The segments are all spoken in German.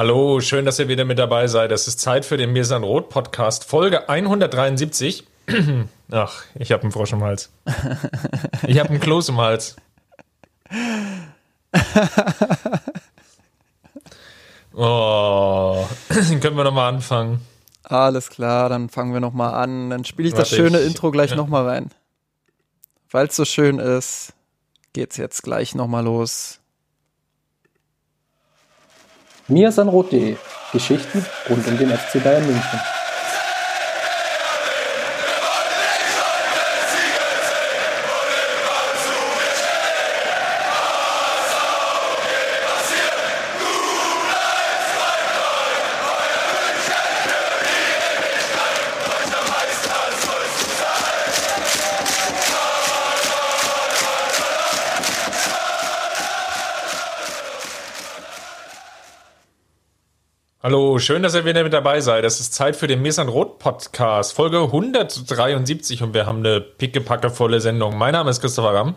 Hallo, schön, dass ihr wieder mit dabei seid. Es ist Zeit für den Mirsan Rot Podcast, Folge 173. Ach, ich habe einen Frosch im Hals. Ich habe einen Kloß im Hals. Oh, können wir nochmal anfangen. Alles klar, dann fangen wir nochmal an. Dann spiele ich Warte, das schöne ich, Intro gleich ja. nochmal rein. Weil es so schön ist, geht's jetzt gleich nochmal los. miasanrot.de Geschichten rund um den FC Bayern München. Schön, dass ihr wieder mit dabei seid. Es ist Zeit für den Mesan Rot Podcast, Folge 173 und wir haben eine pickepackevolle Sendung. Mein Name ist Christopher Ramm.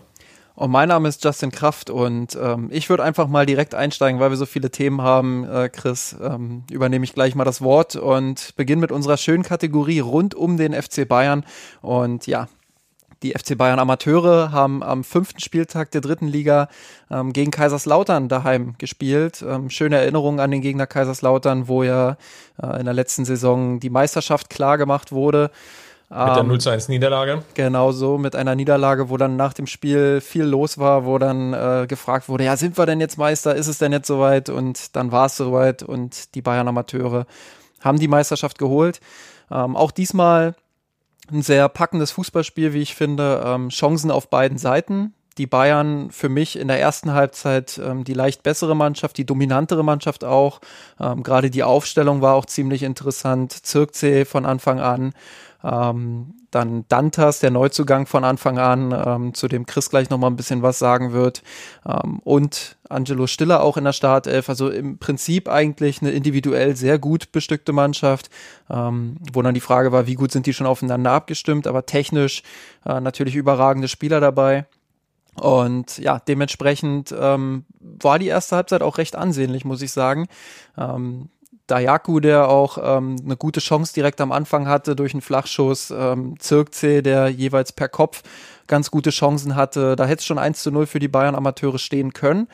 Und mein Name ist Justin Kraft und ähm, ich würde einfach mal direkt einsteigen, weil wir so viele Themen haben, äh, Chris, ähm, übernehme ich gleich mal das Wort und beginne mit unserer schönen Kategorie rund um den FC Bayern. Und ja, die FC Bayern Amateure haben am fünften Spieltag der dritten Liga ähm, gegen Kaiserslautern daheim gespielt. Ähm, schöne Erinnerungen an den Gegner Kaiserslautern, wo ja äh, in der letzten Saison die Meisterschaft klar gemacht wurde. Mit der 0 ähm, zu 1 Niederlage. Genau so, mit einer Niederlage, wo dann nach dem Spiel viel los war, wo dann äh, gefragt wurde, ja, sind wir denn jetzt Meister? Ist es denn jetzt soweit? Und dann war es soweit und die Bayern Amateure haben die Meisterschaft geholt. Ähm, auch diesmal ein sehr packendes Fußballspiel, wie ich finde. Ähm, Chancen auf beiden Seiten. Die Bayern für mich in der ersten Halbzeit ähm, die leicht bessere Mannschaft, die dominantere Mannschaft auch. Ähm, Gerade die Aufstellung war auch ziemlich interessant. Zirkzee von Anfang an. Ähm, dann Dantas, der Neuzugang von Anfang an, ähm, zu dem Chris gleich nochmal ein bisschen was sagen wird. Ähm, und Angelo Stiller auch in der Startelf. Also im Prinzip eigentlich eine individuell sehr gut bestückte Mannschaft, ähm, wo dann die Frage war, wie gut sind die schon aufeinander abgestimmt, aber technisch äh, natürlich überragende Spieler dabei. Und ja, dementsprechend ähm, war die erste Halbzeit auch recht ansehnlich, muss ich sagen. Ähm, Dayaku, der auch ähm, eine gute Chance direkt am Anfang hatte durch einen Flachschuss, ähm, Zirkzee, der jeweils per Kopf ganz gute Chancen hatte. Da hätte es schon 1 zu 0 für die Bayern Amateure stehen können.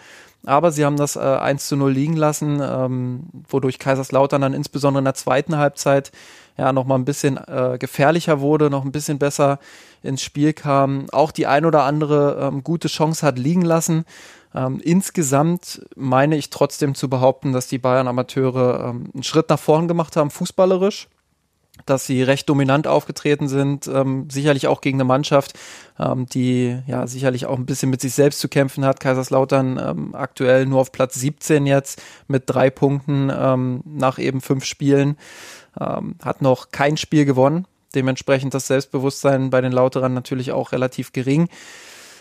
Aber sie haben das äh, 1 zu 0 liegen lassen, ähm, wodurch Kaiserslautern dann insbesondere in der zweiten Halbzeit ja noch mal ein bisschen äh, gefährlicher wurde, noch ein bisschen besser ins Spiel kam, auch die ein oder andere ähm, gute Chance hat liegen lassen. Ähm, insgesamt meine ich trotzdem zu behaupten, dass die Bayern Amateure ähm, einen Schritt nach vorn gemacht haben, fußballerisch dass sie recht dominant aufgetreten sind, ähm, sicherlich auch gegen eine Mannschaft, ähm, die ja sicherlich auch ein bisschen mit sich selbst zu kämpfen hat. Kaiserslautern ähm, aktuell nur auf Platz 17 jetzt mit drei Punkten ähm, nach eben fünf Spielen, ähm, hat noch kein Spiel gewonnen. Dementsprechend das Selbstbewusstsein bei den Lauterern natürlich auch relativ gering.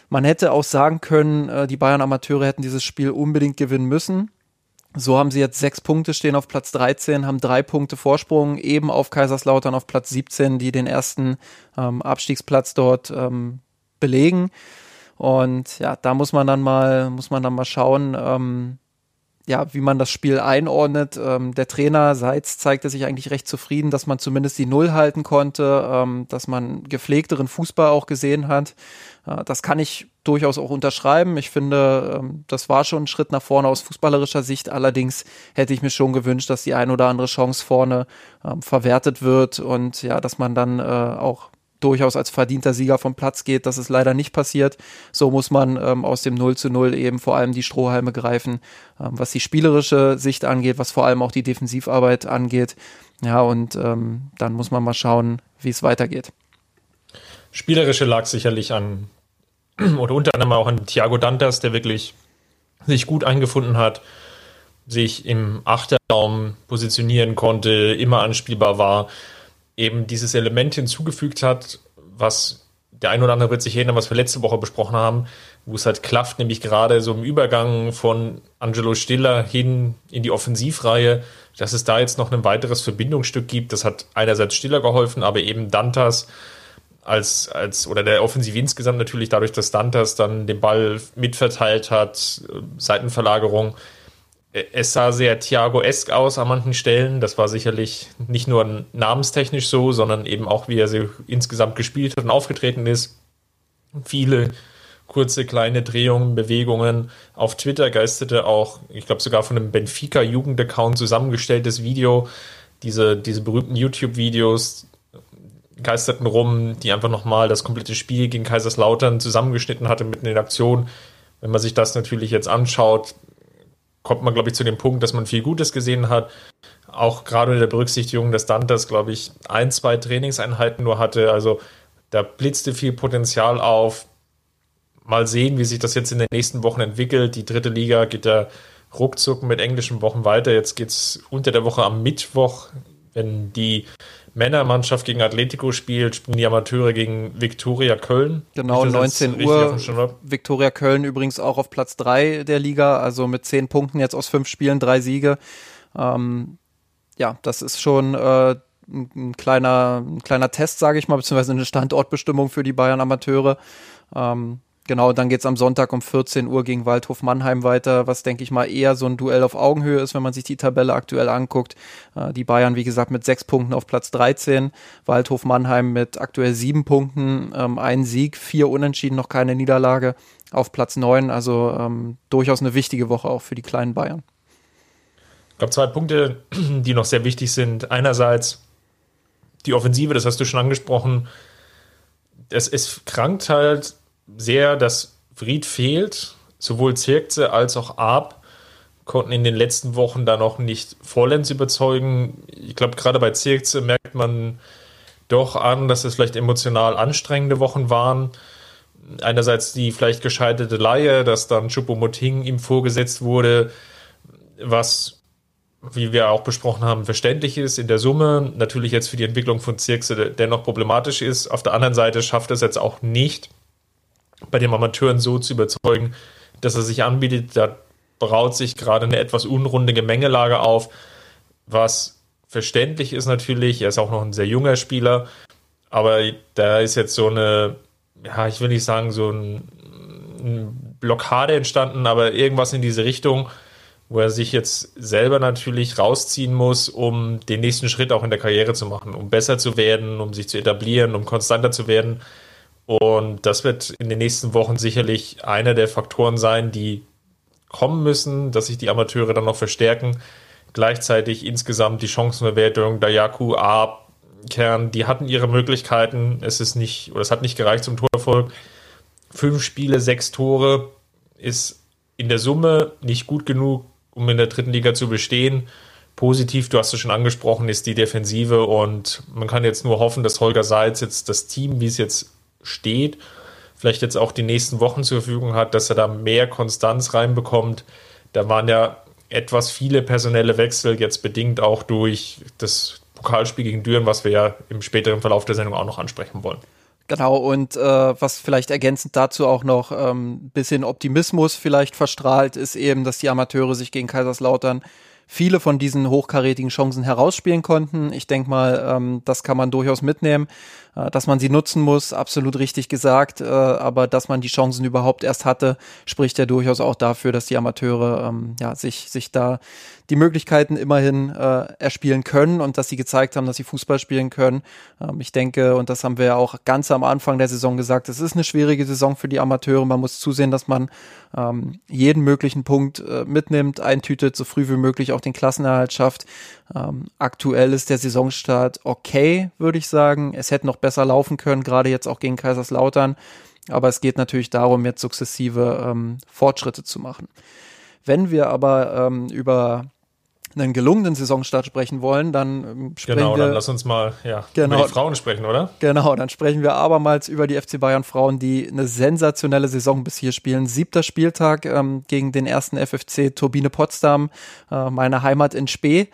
Man hätte auch sagen können, äh, die Bayern Amateure hätten dieses Spiel unbedingt gewinnen müssen. So haben sie jetzt sechs Punkte, stehen auf Platz 13, haben drei Punkte Vorsprung, eben auf Kaiserslautern auf Platz 17, die den ersten ähm, Abstiegsplatz dort ähm, belegen. Und ja, da muss man dann mal, muss man dann mal schauen, ähm, ja, wie man das Spiel einordnet. Ähm, der Trainer Seitz zeigte sich eigentlich recht zufrieden, dass man zumindest die Null halten konnte, ähm, dass man gepflegteren Fußball auch gesehen hat. Äh, das kann ich durchaus auch unterschreiben. Ich finde, ähm, das war schon ein Schritt nach vorne aus fußballerischer Sicht. Allerdings hätte ich mir schon gewünscht, dass die ein oder andere Chance vorne ähm, verwertet wird und ja, dass man dann äh, auch durchaus als verdienter Sieger vom Platz geht. Das ist leider nicht passiert. So muss man ähm, aus dem 0 zu 0 eben vor allem die Strohhalme greifen, ähm, was die spielerische Sicht angeht, was vor allem auch die Defensivarbeit angeht. Ja, und ähm, dann muss man mal schauen, wie es weitergeht. Spielerische lag sicherlich an, oder unter anderem auch an Thiago Dantas, der wirklich sich gut eingefunden hat, sich im Achterraum positionieren konnte, immer anspielbar war eben dieses Element hinzugefügt hat, was der ein oder andere wird sich erinnern, was wir letzte Woche besprochen haben, wo es halt klafft, nämlich gerade so im Übergang von Angelo Stiller hin in die Offensivreihe, dass es da jetzt noch ein weiteres Verbindungsstück gibt. Das hat einerseits Stiller geholfen, aber eben Dantas als, als, oder der Offensiv insgesamt natürlich dadurch, dass Dantas dann den Ball mitverteilt hat, Seitenverlagerung es sah sehr Thiago-esk aus an manchen Stellen. Das war sicherlich nicht nur namenstechnisch so, sondern eben auch, wie er sie insgesamt gespielt hat und aufgetreten ist. Viele kurze kleine Drehungen, Bewegungen. Auf Twitter geisterte auch, ich glaube sogar von einem Benfica-Jugendaccount zusammengestelltes Video, diese, diese berühmten YouTube-Videos geisterten rum, die einfach nochmal das komplette Spiel gegen Kaiserslautern zusammengeschnitten hatte mitten in den Aktionen. Wenn man sich das natürlich jetzt anschaut, kommt man, glaube ich, zu dem Punkt, dass man viel Gutes gesehen hat. Auch gerade in der Berücksichtigung, dass Dantas, glaube ich, ein, zwei Trainingseinheiten nur hatte. Also da blitzte viel Potenzial auf. Mal sehen, wie sich das jetzt in den nächsten Wochen entwickelt. Die dritte Liga geht ja ruckzuck mit englischen Wochen weiter. Jetzt geht es unter der Woche am Mittwoch, wenn die Männermannschaft gegen Atletico spielt, spielen die Amateure gegen Viktoria Köln. Genau, 19 Uhr. Viktoria Köln übrigens auch auf Platz 3 der Liga, also mit 10 Punkten jetzt aus 5 Spielen, 3 Siege. Ähm, ja, das ist schon äh, ein, kleiner, ein kleiner Test, sage ich mal, beziehungsweise eine Standortbestimmung für die Bayern Amateure. Ähm, Genau, dann geht's am Sonntag um 14 Uhr gegen Waldhof Mannheim weiter, was denke ich mal eher so ein Duell auf Augenhöhe ist, wenn man sich die Tabelle aktuell anguckt. Äh, die Bayern, wie gesagt, mit sechs Punkten auf Platz 13, Waldhof Mannheim mit aktuell sieben Punkten, ähm, ein Sieg, vier Unentschieden, noch keine Niederlage auf Platz neun. Also ähm, durchaus eine wichtige Woche auch für die kleinen Bayern. Ich glaube, zwei Punkte, die noch sehr wichtig sind. Einerseits die Offensive, das hast du schon angesprochen. Es, es krankt halt sehr, dass Fried fehlt. Sowohl Zirkze als auch Ab konnten in den letzten Wochen da noch nicht vollends überzeugen. Ich glaube, gerade bei Zirkze merkt man doch an, dass es vielleicht emotional anstrengende Wochen waren. Einerseits die vielleicht gescheiterte Laie, dass dann Chupomoting ihm vorgesetzt wurde, was, wie wir auch besprochen haben, verständlich ist in der Summe. Natürlich jetzt für die Entwicklung von Zirkse dennoch problematisch ist. Auf der anderen Seite schafft es jetzt auch nicht, bei den Amateuren so zu überzeugen, dass er sich anbietet. Da braut sich gerade eine etwas unrunde Gemengelage auf, was verständlich ist natürlich. Er ist auch noch ein sehr junger Spieler, aber da ist jetzt so eine, ja, ich will nicht sagen, so ein, eine Blockade entstanden, aber irgendwas in diese Richtung, wo er sich jetzt selber natürlich rausziehen muss, um den nächsten Schritt auch in der Karriere zu machen, um besser zu werden, um sich zu etablieren, um konstanter zu werden. Und das wird in den nächsten Wochen sicherlich einer der Faktoren sein, die kommen müssen, dass sich die Amateure dann noch verstärken. Gleichzeitig insgesamt die Chancenverwertung, Dayaku, A, Kern, die hatten ihre Möglichkeiten. Es ist nicht, oder es hat nicht gereicht zum Torerfolg. Fünf Spiele, sechs Tore ist in der Summe nicht gut genug, um in der dritten Liga zu bestehen. Positiv, du hast es schon angesprochen, ist die Defensive und man kann jetzt nur hoffen, dass Holger Seitz jetzt das Team, wie es jetzt steht, vielleicht jetzt auch die nächsten Wochen zur Verfügung hat, dass er da mehr Konstanz reinbekommt. Da waren ja etwas viele personelle Wechsel, jetzt bedingt auch durch das Pokalspiel gegen Düren, was wir ja im späteren Verlauf der Sendung auch noch ansprechen wollen. Genau, und äh, was vielleicht ergänzend dazu auch noch ein ähm, bisschen Optimismus vielleicht verstrahlt, ist eben, dass die Amateure sich gegen Kaiserslautern viele von diesen hochkarätigen Chancen herausspielen konnten. Ich denke mal, ähm, das kann man durchaus mitnehmen. Äh, dass man sie nutzen muss, absolut richtig gesagt, äh, aber dass man die Chancen überhaupt erst hatte, spricht ja durchaus auch dafür, dass die Amateure ähm, ja, sich, sich da die Möglichkeiten immerhin äh, erspielen können und dass sie gezeigt haben, dass sie Fußball spielen können. Ähm, ich denke, und das haben wir ja auch ganz am Anfang der Saison gesagt, es ist eine schwierige Saison für die Amateure. Man muss zusehen, dass man ähm, jeden möglichen Punkt äh, mitnimmt, eintütet, so früh wie möglich auch den Klassenerhalt schafft. Ähm, aktuell ist der Saisonstart okay, würde ich sagen. Es hätte noch besser laufen können, gerade jetzt auch gegen Kaiserslautern. Aber es geht natürlich darum, jetzt sukzessive ähm, Fortschritte zu machen. Wenn wir aber ähm, über einen gelungenen Saisonstart sprechen wollen, dann ähm, sprechen genau, wir. Genau, dann lass uns mal ja, genau, über die Frauen sprechen, oder? Genau, dann sprechen wir abermals über die FC Bayern Frauen, die eine sensationelle Saison bis hier spielen. Siebter Spieltag ähm, gegen den ersten FFC Turbine Potsdam, äh, meine Heimat in Spee.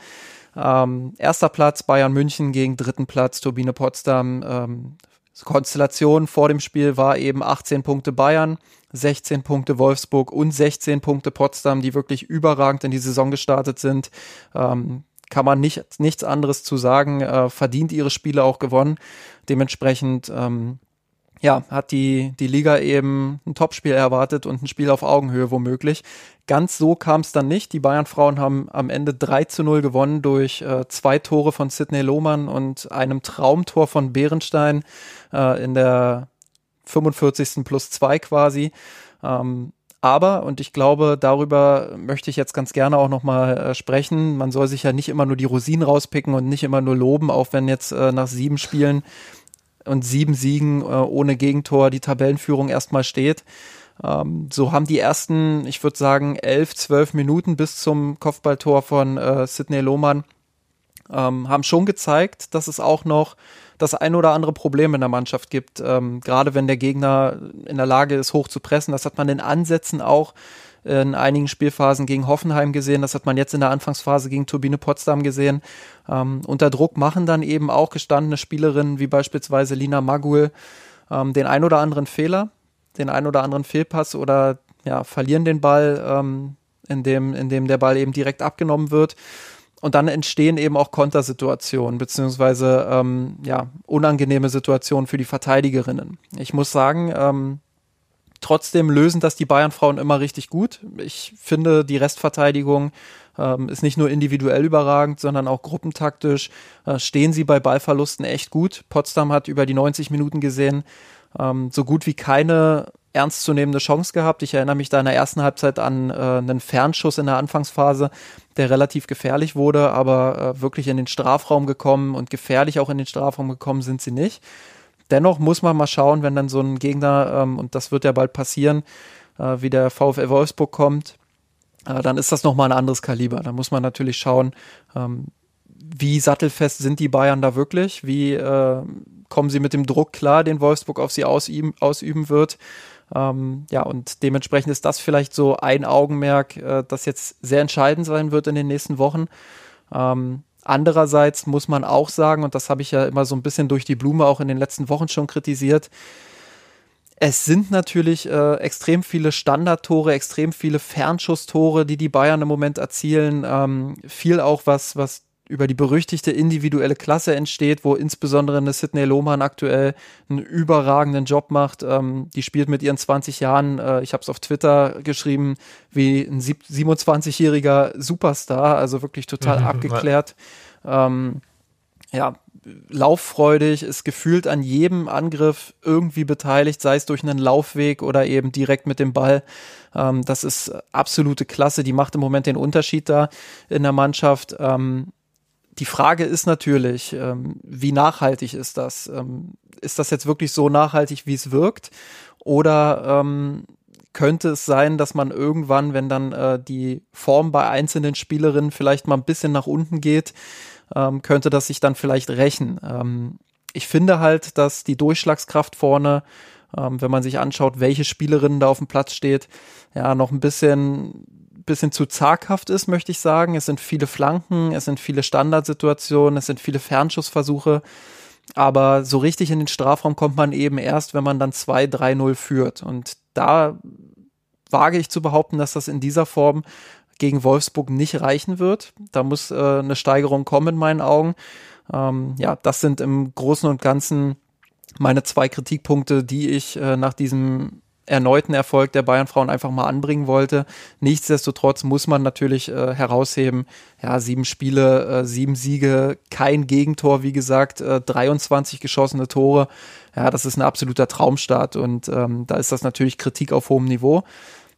Ähm, erster Platz Bayern München gegen dritten Platz Turbine Potsdam. Ähm, Konstellation vor dem Spiel war eben 18 Punkte Bayern, 16 Punkte Wolfsburg und 16 Punkte Potsdam, die wirklich überragend in die Saison gestartet sind. Ähm, kann man nicht, nichts anderes zu sagen. Äh, verdient ihre Spiele auch gewonnen. Dementsprechend ähm, ja, hat die, die Liga eben ein Topspiel erwartet und ein Spiel auf Augenhöhe womöglich. Ganz so kam es dann nicht. Die Bayern-Frauen haben am Ende 3 zu 0 gewonnen durch äh, zwei Tore von Sidney Lohmann und einem Traumtor von Behrenstein äh, in der 45. plus 2 quasi. Ähm, aber, und ich glaube, darüber möchte ich jetzt ganz gerne auch nochmal äh, sprechen, man soll sich ja nicht immer nur die Rosinen rauspicken und nicht immer nur loben, auch wenn jetzt äh, nach sieben Spielen und sieben Siegen äh, ohne Gegentor die Tabellenführung erstmal steht. Ähm, so haben die ersten, ich würde sagen, elf, zwölf Minuten bis zum Kopfballtor von äh, Sidney Lohmann ähm, haben schon gezeigt, dass es auch noch das ein oder andere Problem in der Mannschaft gibt. Ähm, gerade wenn der Gegner in der Lage ist, hoch zu pressen. Das hat man in Ansätzen auch in einigen Spielphasen gegen Hoffenheim gesehen. Das hat man jetzt in der Anfangsphase gegen Turbine Potsdam gesehen. Ähm, unter Druck machen dann eben auch gestandene Spielerinnen wie beispielsweise Lina Magul ähm, den ein oder anderen Fehler, den ein oder anderen Fehlpass oder ja, verlieren den Ball, ähm, in, dem, in dem der Ball eben direkt abgenommen wird. Und dann entstehen eben auch Kontersituationen, beziehungsweise ähm, ja, unangenehme Situationen für die Verteidigerinnen. Ich muss sagen, ähm, Trotzdem lösen das die Bayern-Frauen immer richtig gut. Ich finde, die Restverteidigung ähm, ist nicht nur individuell überragend, sondern auch gruppentaktisch äh, stehen sie bei Ballverlusten echt gut. Potsdam hat über die 90 Minuten gesehen ähm, so gut wie keine ernstzunehmende Chance gehabt. Ich erinnere mich da in der ersten Halbzeit an äh, einen Fernschuss in der Anfangsphase, der relativ gefährlich wurde, aber äh, wirklich in den Strafraum gekommen und gefährlich auch in den Strafraum gekommen sind sie nicht. Dennoch muss man mal schauen, wenn dann so ein Gegner, ähm, und das wird ja bald passieren, äh, wie der VfL Wolfsburg kommt, äh, dann ist das nochmal ein anderes Kaliber. Da muss man natürlich schauen, ähm, wie sattelfest sind die Bayern da wirklich, wie äh, kommen sie mit dem Druck klar, den Wolfsburg auf sie ausüben, ausüben wird. Ähm, ja, und dementsprechend ist das vielleicht so ein Augenmerk, äh, das jetzt sehr entscheidend sein wird in den nächsten Wochen. Ähm, Andererseits muss man auch sagen, und das habe ich ja immer so ein bisschen durch die Blume auch in den letzten Wochen schon kritisiert, es sind natürlich äh, extrem viele Standardtore, extrem viele Fernschusstore, die die Bayern im Moment erzielen. Ähm, viel auch was, was über die berüchtigte individuelle Klasse entsteht, wo insbesondere eine Sidney Lohmann aktuell einen überragenden Job macht. Ähm, die spielt mit ihren 20 Jahren, äh, ich habe es auf Twitter geschrieben, wie ein 27-jähriger Superstar, also wirklich total mhm, abgeklärt. Ähm, ja, lauffreudig, ist gefühlt an jedem Angriff irgendwie beteiligt, sei es durch einen Laufweg oder eben direkt mit dem Ball. Ähm, das ist absolute Klasse, die macht im Moment den Unterschied da in der Mannschaft. Ähm, die Frage ist natürlich, ähm, wie nachhaltig ist das? Ähm, ist das jetzt wirklich so nachhaltig, wie es wirkt? Oder ähm, könnte es sein, dass man irgendwann, wenn dann äh, die Form bei einzelnen Spielerinnen vielleicht mal ein bisschen nach unten geht, ähm, könnte das sich dann vielleicht rächen? Ähm, ich finde halt, dass die Durchschlagskraft vorne, ähm, wenn man sich anschaut, welche Spielerinnen da auf dem Platz steht, ja, noch ein bisschen bisschen zu zaghaft ist, möchte ich sagen. Es sind viele Flanken, es sind viele Standardsituationen, es sind viele Fernschussversuche. Aber so richtig in den Strafraum kommt man eben erst, wenn man dann 2-3-0 führt. Und da wage ich zu behaupten, dass das in dieser Form gegen Wolfsburg nicht reichen wird. Da muss äh, eine Steigerung kommen in meinen Augen. Ähm, ja, das sind im Großen und Ganzen meine zwei Kritikpunkte, die ich äh, nach diesem erneuten Erfolg der Bayern-Frauen einfach mal anbringen wollte. Nichtsdestotrotz muss man natürlich äh, herausheben, ja, sieben Spiele, äh, sieben Siege, kein Gegentor, wie gesagt, äh, 23 geschossene Tore. Ja, das ist ein absoluter Traumstart und ähm, da ist das natürlich Kritik auf hohem Niveau.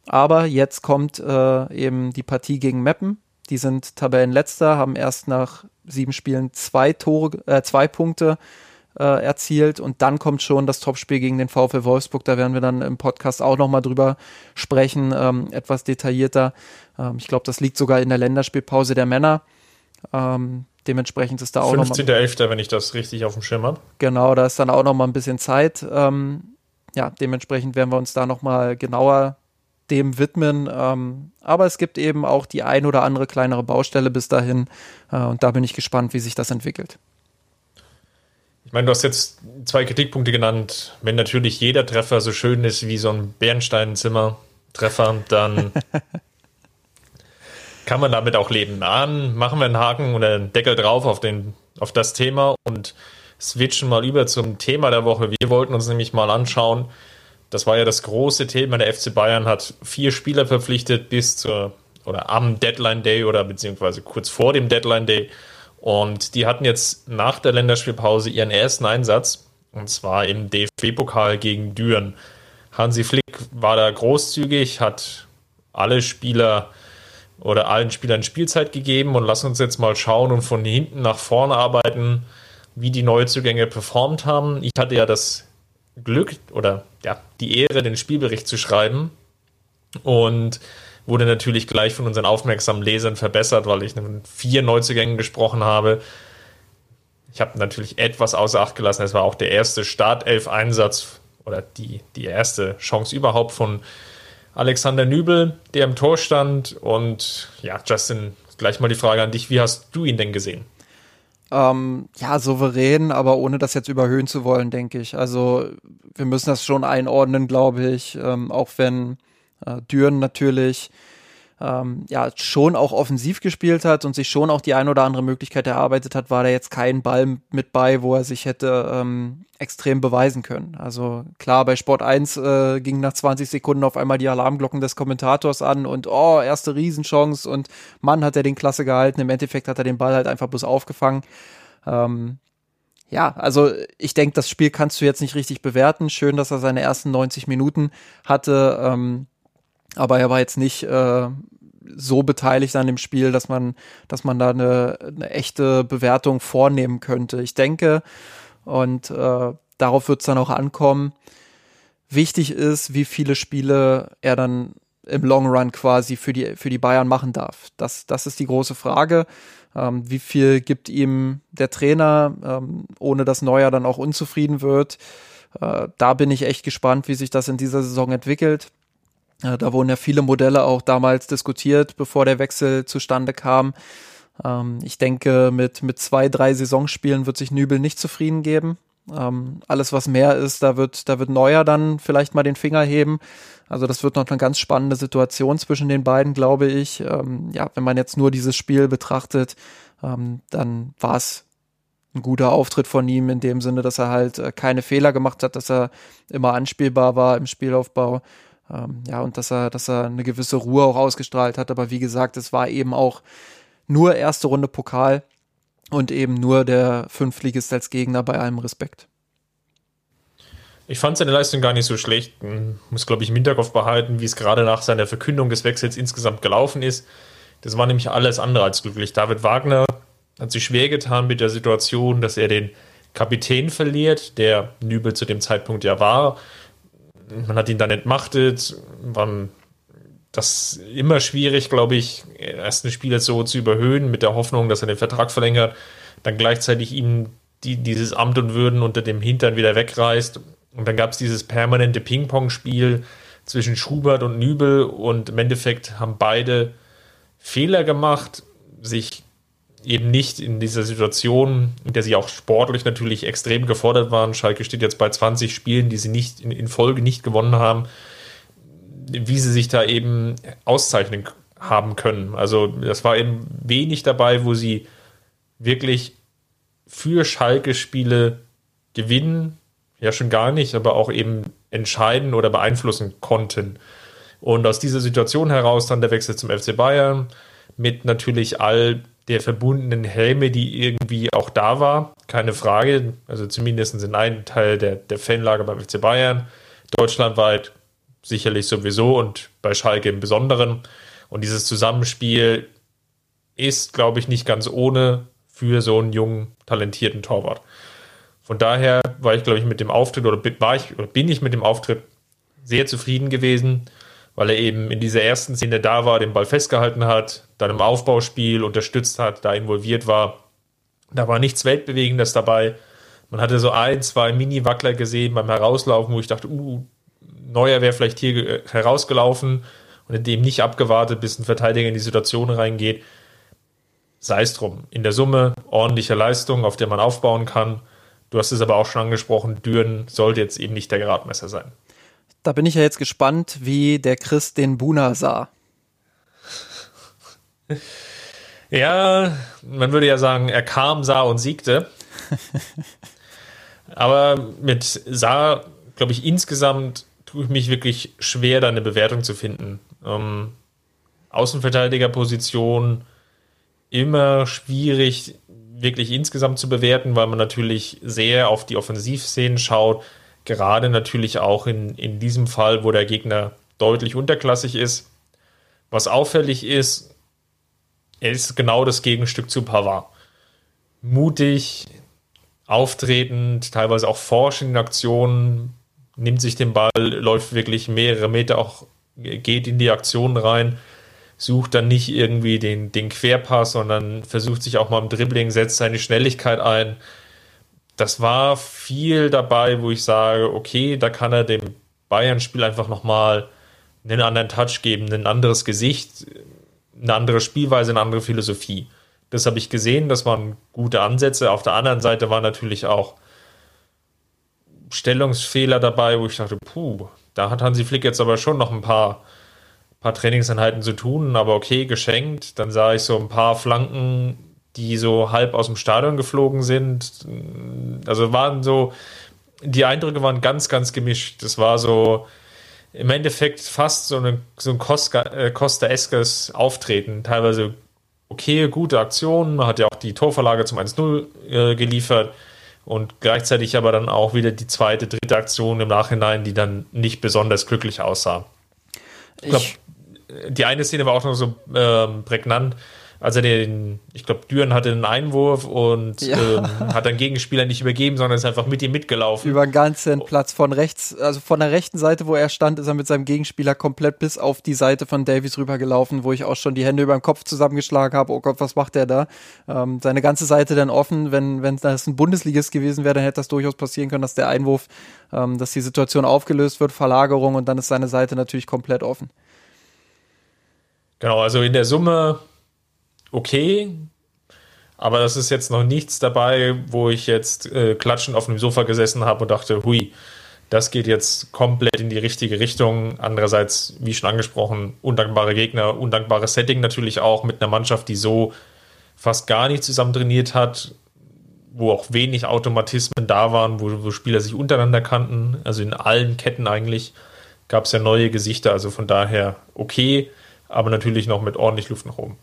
Aber jetzt kommt äh, eben die Partie gegen Meppen. Die sind Tabellenletzter, haben erst nach sieben Spielen zwei Tore, äh, zwei Punkte äh, erzielt. Und dann kommt schon das Topspiel gegen den VfL Wolfsburg. Da werden wir dann im Podcast auch nochmal drüber sprechen, ähm, etwas detaillierter. Ähm, ich glaube, das liegt sogar in der Länderspielpause der Männer. Ähm, dementsprechend ist da auch 15.11., wenn ich das richtig auf dem Schirm habe. Genau, da ist dann auch nochmal ein bisschen Zeit. Ähm, ja, dementsprechend werden wir uns da nochmal genauer dem widmen. Ähm, aber es gibt eben auch die ein oder andere kleinere Baustelle bis dahin. Äh, und da bin ich gespannt, wie sich das entwickelt. Ich meine, du hast jetzt zwei Kritikpunkte genannt. Wenn natürlich jeder Treffer so schön ist wie so ein Bernsteinzimmer-Treffer, dann kann man damit auch leben. An, machen wir einen Haken oder einen Deckel drauf auf, den, auf das Thema und switchen mal über zum Thema der Woche. Wir wollten uns nämlich mal anschauen, das war ja das große Thema. Der FC Bayern hat vier Spieler verpflichtet bis zur oder am Deadline Day oder beziehungsweise kurz vor dem Deadline Day. Und die hatten jetzt nach der Länderspielpause ihren ersten Einsatz und zwar im DFB-Pokal gegen Düren. Hansi Flick war da großzügig, hat alle Spieler oder allen Spielern Spielzeit gegeben und lass uns jetzt mal schauen und von hinten nach vorne arbeiten, wie die Neuzugänge performt haben. Ich hatte ja das Glück oder ja, die Ehre, den Spielbericht zu schreiben und wurde natürlich gleich von unseren aufmerksamen Lesern verbessert, weil ich mit vier Neuzugängen gesprochen habe. Ich habe natürlich etwas außer Acht gelassen. Es war auch der erste Startelf-Einsatz oder die, die erste Chance überhaupt von Alexander Nübel, der im Tor stand. Und ja, Justin, gleich mal die Frage an dich: Wie hast du ihn denn gesehen? Ähm, ja, souverän, aber ohne das jetzt überhöhen zu wollen, denke ich. Also wir müssen das schon einordnen, glaube ich. Ähm, auch wenn äh, Düren natürlich ähm, ja schon auch offensiv gespielt hat und sich schon auch die ein oder andere Möglichkeit erarbeitet hat, war da jetzt kein Ball mit bei, wo er sich hätte ähm, extrem beweisen können. Also klar, bei Sport 1 äh, gingen nach 20 Sekunden auf einmal die Alarmglocken des Kommentators an und oh, erste Riesenchance und Mann hat er den Klasse gehalten. Im Endeffekt hat er den Ball halt einfach bloß aufgefangen. Ähm, ja, also ich denke, das Spiel kannst du jetzt nicht richtig bewerten. Schön, dass er seine ersten 90 Minuten hatte. Ähm, aber er war jetzt nicht äh, so beteiligt an dem Spiel, dass man, dass man da eine, eine echte Bewertung vornehmen könnte. Ich denke, und äh, darauf wird es dann auch ankommen, wichtig ist, wie viele Spiele er dann im Long Run quasi für die, für die Bayern machen darf. Das, das ist die große Frage. Ähm, wie viel gibt ihm der Trainer, ähm, ohne dass Neuer dann auch unzufrieden wird? Äh, da bin ich echt gespannt, wie sich das in dieser Saison entwickelt. Äh, da wurden ja viele Modelle auch damals diskutiert, bevor der Wechsel zustande kam. Ähm, ich denke, mit, mit zwei, drei Saisonspielen wird sich Nübel nicht zufrieden geben. Ähm, alles, was mehr ist, da wird, da wird Neuer dann vielleicht mal den Finger heben. Also das wird noch eine ganz spannende Situation zwischen den beiden, glaube ich. Ähm, ja, wenn man jetzt nur dieses Spiel betrachtet, dann war es ein guter Auftritt von ihm in dem Sinne, dass er halt äh, keine Fehler gemacht hat, dass er immer anspielbar war im Spielaufbau. Ähm, ja, und dass er, dass er eine gewisse Ruhe auch ausgestrahlt hat. Aber wie gesagt, es war eben auch nur erste Runde Pokal und eben nur der Fünftligist als Gegner bei allem Respekt. Ich fand seine Leistung gar nicht so schlecht. Muss, glaube ich, im Hinterkopf behalten, wie es gerade nach seiner Verkündung des Wechsels insgesamt gelaufen ist. Das war nämlich alles andere als glücklich. David Wagner hat sich schwer getan mit der Situation, dass er den Kapitän verliert, der Nübel zu dem Zeitpunkt ja war man hat ihn dann entmachtet, war das immer schwierig, glaube ich, ersten Spieler so zu überhöhen, mit der Hoffnung, dass er den Vertrag verlängert, dann gleichzeitig ihm die, dieses Amt und Würden unter dem Hintern wieder wegreißt. Und dann gab es dieses permanente Ping-Pong-Spiel zwischen Schubert und Nübel und im Endeffekt haben beide Fehler gemacht, sich eben nicht in dieser Situation, in der sie auch sportlich natürlich extrem gefordert waren. Schalke steht jetzt bei 20 Spielen, die sie nicht in, Folge nicht gewonnen haben, wie sie sich da eben auszeichnen haben können. Also das war eben wenig dabei, wo sie wirklich für Schalke Spiele gewinnen, ja schon gar nicht, aber auch eben entscheiden oder beeinflussen konnten. Und aus dieser Situation heraus dann der Wechsel zum FC Bayern mit natürlich all der verbundenen Helme, die irgendwie auch da war. Keine Frage. Also zumindest in einem Teil der, der Fanlager beim FC Bayern. Deutschlandweit sicherlich sowieso und bei Schalke im Besonderen. Und dieses Zusammenspiel ist, glaube ich, nicht ganz ohne für so einen jungen, talentierten Torwart. Von daher war ich, glaube ich, mit dem Auftritt oder war ich oder bin ich mit dem Auftritt sehr zufrieden gewesen weil er eben in dieser ersten Szene da war, den Ball festgehalten hat, dann im Aufbauspiel unterstützt hat, da involviert war. Da war nichts Weltbewegendes dabei. Man hatte so ein, zwei Mini-Wackler gesehen beim Herauslaufen, wo ich dachte, uh, Neuer wäre vielleicht hier herausgelaufen und in dem nicht abgewartet, bis ein Verteidiger in die Situation reingeht. Sei es drum. In der Summe ordentliche Leistung, auf der man aufbauen kann. Du hast es aber auch schon angesprochen, Düren sollte jetzt eben nicht der Gradmesser sein. Da bin ich ja jetzt gespannt, wie der Chris den Buna sah. Ja, man würde ja sagen, er kam, sah und siegte. Aber mit Saar, glaube ich, insgesamt tue ich mich wirklich schwer, da eine Bewertung zu finden. Ähm, Außenverteidigerposition immer schwierig, wirklich insgesamt zu bewerten, weil man natürlich sehr auf die Offensivszenen schaut. Gerade natürlich auch in, in diesem Fall, wo der Gegner deutlich unterklassig ist. Was auffällig ist, er ist genau das Gegenstück zu Pavard. Mutig, auftretend, teilweise auch forschend in Aktionen, nimmt sich den Ball, läuft wirklich mehrere Meter auch, geht in die Aktion rein, sucht dann nicht irgendwie den, den Querpass, sondern versucht sich auch mal im Dribbling, setzt seine Schnelligkeit ein. Das war viel dabei, wo ich sage, okay, da kann er dem Bayern-Spiel einfach nochmal einen anderen Touch geben, ein anderes Gesicht, eine andere Spielweise, eine andere Philosophie. Das habe ich gesehen, das waren gute Ansätze. Auf der anderen Seite waren natürlich auch Stellungsfehler dabei, wo ich dachte, puh, da hat Hansi Flick jetzt aber schon noch ein paar, paar Trainingseinheiten zu tun, aber okay, geschenkt. Dann sah ich so ein paar Flanken, die so halb aus dem Stadion geflogen sind. Also waren so, die Eindrücke waren ganz, ganz gemischt. Das war so, im Endeffekt fast so, eine, so ein äh, Costa-eskes Auftreten. Teilweise okay, gute Aktionen. Man hat ja auch die Torverlage zum 1-0 äh, geliefert und gleichzeitig aber dann auch wieder die zweite, dritte Aktion im Nachhinein, die dann nicht besonders glücklich aussah. Ich glaube, die eine Szene war auch noch so äh, prägnant als er den, ich glaube, Düren hatte einen Einwurf und ja. ähm, hat dann Gegenspieler nicht übergeben, sondern ist einfach mit ihm mitgelaufen. Über den ganzen Platz von rechts, also von der rechten Seite, wo er stand, ist er mit seinem Gegenspieler komplett bis auf die Seite von Davies rübergelaufen, wo ich auch schon die Hände über den Kopf zusammengeschlagen habe. Oh Gott, was macht der da? Ähm, seine ganze Seite dann offen. Wenn, wenn das ein Bundesligist gewesen wäre, dann hätte das durchaus passieren können, dass der Einwurf, ähm, dass die Situation aufgelöst wird, Verlagerung und dann ist seine Seite natürlich komplett offen. Genau, also in der Summe okay, aber das ist jetzt noch nichts dabei, wo ich jetzt äh, klatschend auf dem Sofa gesessen habe und dachte, hui, das geht jetzt komplett in die richtige Richtung. Andererseits, wie schon angesprochen, undankbare Gegner, undankbares Setting natürlich auch mit einer Mannschaft, die so fast gar nicht zusammen trainiert hat, wo auch wenig Automatismen da waren, wo, wo Spieler sich untereinander kannten. Also in allen Ketten eigentlich gab es ja neue Gesichter. Also von daher okay, aber natürlich noch mit ordentlich Luft nach oben.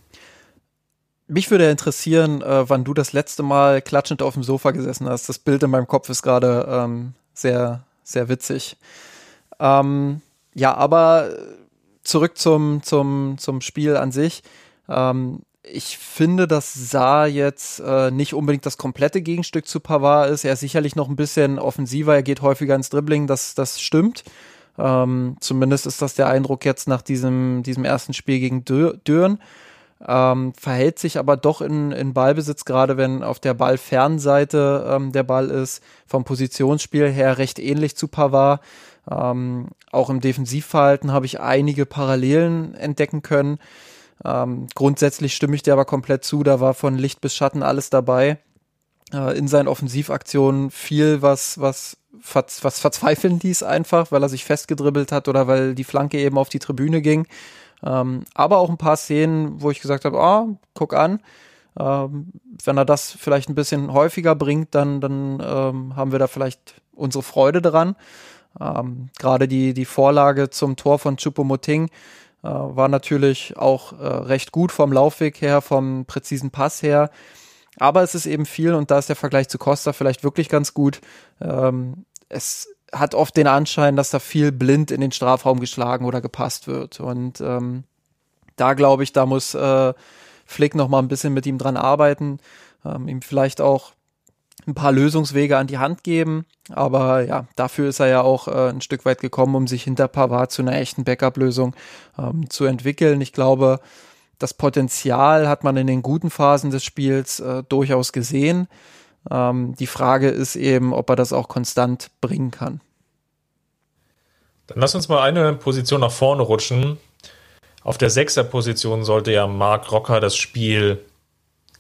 Mich würde interessieren, äh, wann du das letzte Mal klatschend auf dem Sofa gesessen hast. Das Bild in meinem Kopf ist gerade ähm, sehr, sehr witzig. Ähm, ja, aber zurück zum, zum, zum Spiel an sich. Ähm, ich finde, dass Saar jetzt äh, nicht unbedingt das komplette Gegenstück zu Pavard ist. Er ist sicherlich noch ein bisschen offensiver, er geht häufiger ins Dribbling, das, das stimmt. Ähm, zumindest ist das der Eindruck jetzt nach diesem, diesem ersten Spiel gegen Dürren ähm, verhält sich aber doch in, in Ballbesitz, gerade wenn auf der Ballfernseite ähm, der Ball ist, vom Positionsspiel her recht ähnlich zu Pavard. Ähm, auch im Defensivverhalten habe ich einige Parallelen entdecken können. Ähm, grundsätzlich stimme ich dir aber komplett zu, da war von Licht bis Schatten alles dabei. Äh, in seinen Offensivaktionen viel, was, was, was, was verzweifeln ließ einfach, weil er sich festgedribbelt hat oder weil die Flanke eben auf die Tribüne ging. Ähm, aber auch ein paar Szenen, wo ich gesagt habe, ah, guck an, ähm, wenn er das vielleicht ein bisschen häufiger bringt, dann, dann ähm, haben wir da vielleicht unsere Freude dran. Ähm, Gerade die, die Vorlage zum Tor von Chupomoting äh, war natürlich auch äh, recht gut vom Laufweg her, vom präzisen Pass her. Aber es ist eben viel und da ist der Vergleich zu Costa vielleicht wirklich ganz gut. Ähm, es hat oft den Anschein, dass da viel blind in den Strafraum geschlagen oder gepasst wird. Und ähm, da glaube ich, da muss äh, Flick noch mal ein bisschen mit ihm dran arbeiten, ähm, ihm vielleicht auch ein paar Lösungswege an die Hand geben. Aber ja, dafür ist er ja auch äh, ein Stück weit gekommen, um sich hinter Pavard zu einer echten Backup-Lösung ähm, zu entwickeln. Ich glaube, das Potenzial hat man in den guten Phasen des Spiels äh, durchaus gesehen. Ähm, die Frage ist eben, ob er das auch konstant bringen kann. Dann lass uns mal eine Position nach vorne rutschen. Auf der Sechser-Position sollte ja Marc Rocker das Spiel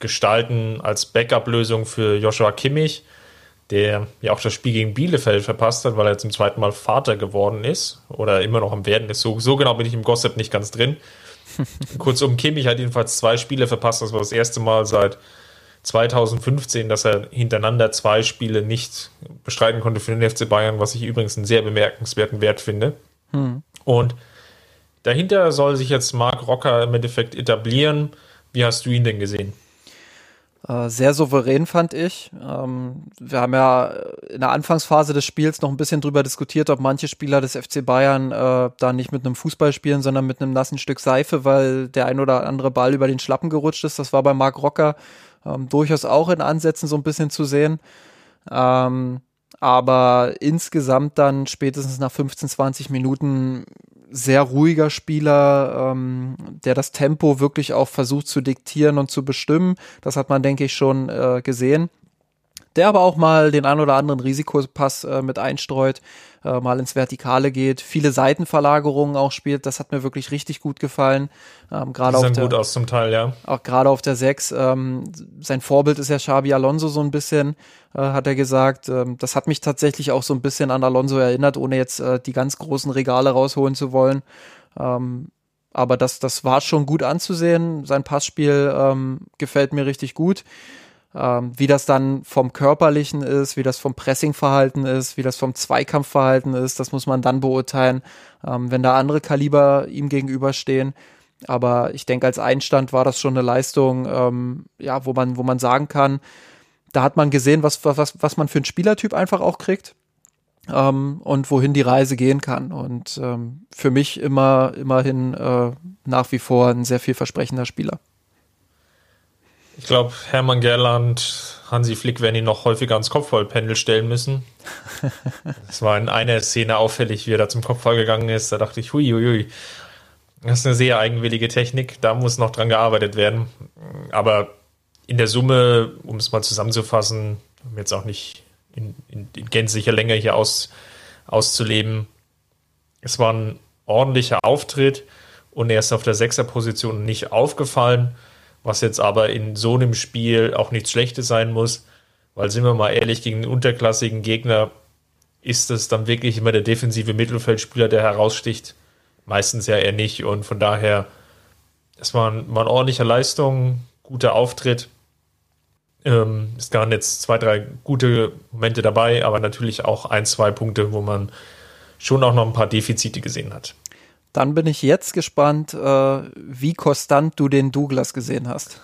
gestalten als Backup-Lösung für Joshua Kimmich, der ja auch das Spiel gegen Bielefeld verpasst hat, weil er zum zweiten Mal Vater geworden ist oder immer noch am Werden ist. So, so genau bin ich im Gossip nicht ganz drin. Kurzum, Kimmich hat jedenfalls zwei Spiele verpasst. Das war das erste Mal seit 2015, dass er hintereinander zwei Spiele nicht bestreiten konnte für den FC Bayern, was ich übrigens einen sehr bemerkenswerten Wert finde. Hm. Und dahinter soll sich jetzt Marc Rocker im Endeffekt etablieren. Wie hast du ihn denn gesehen? Äh, sehr souverän fand ich. Ähm, wir haben ja in der Anfangsphase des Spiels noch ein bisschen drüber diskutiert, ob manche Spieler des FC Bayern äh, da nicht mit einem Fußball spielen, sondern mit einem nassen Stück Seife, weil der ein oder andere Ball über den Schlappen gerutscht ist. Das war bei Marc Rocker ähm, durchaus auch in Ansätzen so ein bisschen zu sehen. Ähm, aber insgesamt dann spätestens nach 15, 20 Minuten sehr ruhiger Spieler, ähm, der das Tempo wirklich auch versucht zu diktieren und zu bestimmen. Das hat man, denke ich, schon äh, gesehen. Der aber auch mal den ein oder anderen Risikopass äh, mit einstreut, äh, mal ins Vertikale geht, viele Seitenverlagerungen auch spielt. Das hat mir wirklich richtig gut gefallen. Ähm, gerade auf der, gut aus zum Teil, ja. Auch gerade auf der 6. Ähm, sein Vorbild ist ja Xabi Alonso so ein bisschen, äh, hat er gesagt. Ähm, das hat mich tatsächlich auch so ein bisschen an Alonso erinnert, ohne jetzt äh, die ganz großen Regale rausholen zu wollen. Ähm, aber das, das war schon gut anzusehen. Sein Passspiel ähm, gefällt mir richtig gut. Ähm, wie das dann vom Körperlichen ist, wie das vom Pressingverhalten ist, wie das vom Zweikampfverhalten ist, das muss man dann beurteilen, ähm, wenn da andere Kaliber ihm gegenüberstehen. Aber ich denke, als Einstand war das schon eine Leistung, ähm, ja, wo man, wo man sagen kann, da hat man gesehen, was, was, was man für einen Spielertyp einfach auch kriegt. Ähm, und wohin die Reise gehen kann. Und ähm, für mich immer, immerhin äh, nach wie vor ein sehr vielversprechender Spieler. Ich glaube, Hermann Gerland, Hansi Flick werden ihn noch häufiger ans Kopfballpendel stellen müssen. Es war in einer Szene auffällig, wie er da zum Kopfball gegangen ist. Da dachte ich, hui, hui, hui. Das ist eine sehr eigenwillige Technik. Da muss noch dran gearbeitet werden. Aber in der Summe, um es mal zusammenzufassen, um jetzt auch nicht in, in, in gänzlicher Länge hier aus, auszuleben, es war ein ordentlicher Auftritt und er ist auf der Sechserposition nicht aufgefallen was jetzt aber in so einem Spiel auch nichts Schlechtes sein muss, weil sind wir mal ehrlich, gegen einen unterklassigen Gegner ist es dann wirklich immer der defensive Mittelfeldspieler, der heraussticht. Meistens ja eher nicht und von daher, es war, ein, war eine ordentliche Leistung, guter Auftritt. Ähm, es waren jetzt zwei, drei gute Momente dabei, aber natürlich auch ein, zwei Punkte, wo man schon auch noch ein paar Defizite gesehen hat. Dann bin ich jetzt gespannt, äh, wie konstant du den Douglas gesehen hast.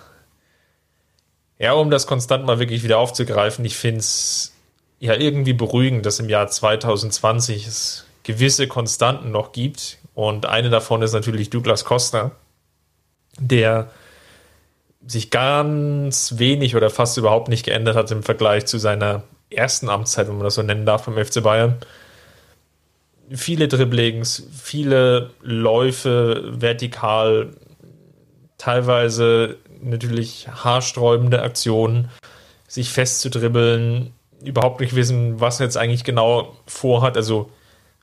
Ja, um das konstant mal wirklich wieder aufzugreifen, ich finde es ja irgendwie beruhigend, dass im Jahr 2020 es gewisse Konstanten noch gibt. Und eine davon ist natürlich Douglas Costa, der sich ganz wenig oder fast überhaupt nicht geändert hat im Vergleich zu seiner ersten Amtszeit, wenn man das so nennen darf, beim FC Bayern viele Dribblings, viele Läufe vertikal, teilweise natürlich haarsträubende Aktionen, sich festzudribbeln, überhaupt nicht wissen, was er jetzt eigentlich genau vorhat. Also,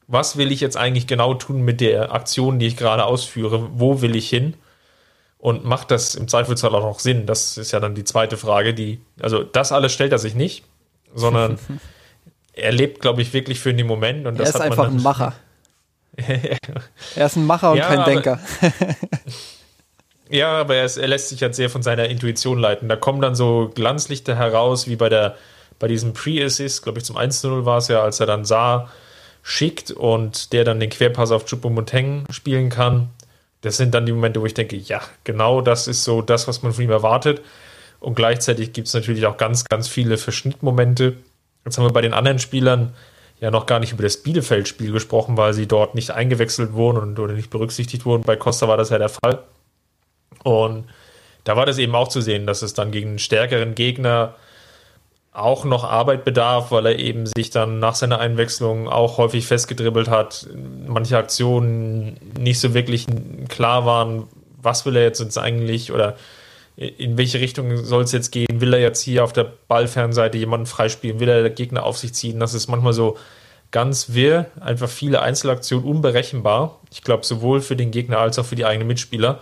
was will ich jetzt eigentlich genau tun mit der Aktion, die ich gerade ausführe? Wo will ich hin? Und macht das im Zweifelsfall auch noch Sinn? Das ist ja dann die zweite Frage, die, also das alles stellt er sich nicht, sondern er lebt, glaube ich, wirklich für den Moment. Und er ist einfach ein Macher. er ist ein Macher und ja, kein Denker. ja, aber er, ist, er, lässt sich halt sehr von seiner Intuition leiten. Da kommen dann so Glanzlichter heraus, wie bei der bei diesem Pre-Assist, glaube ich, zum 1-0 war es ja, als er dann sah, schickt und der dann den Querpass auf Chupomoteng spielen kann. Das sind dann die Momente, wo ich denke, ja, genau das ist so das, was man von ihm erwartet. Und gleichzeitig gibt es natürlich auch ganz, ganz viele Verschnittmomente, Jetzt haben wir bei den anderen Spielern ja noch gar nicht über das Bielefeld-Spiel gesprochen, weil sie dort nicht eingewechselt wurden und, oder nicht berücksichtigt wurden. Bei Costa war das ja der Fall. Und da war das eben auch zu sehen, dass es dann gegen einen stärkeren Gegner auch noch Arbeit bedarf, weil er eben sich dann nach seiner Einwechslung auch häufig festgedribbelt hat. Manche Aktionen nicht so wirklich klar waren, was will er jetzt eigentlich oder in welche Richtung soll es jetzt gehen? Will er jetzt hier auf der Ballfernseite jemanden freispielen? Will er den Gegner auf sich ziehen? Das ist manchmal so ganz wirr, einfach viele Einzelaktionen unberechenbar. Ich glaube, sowohl für den Gegner als auch für die eigenen Mitspieler.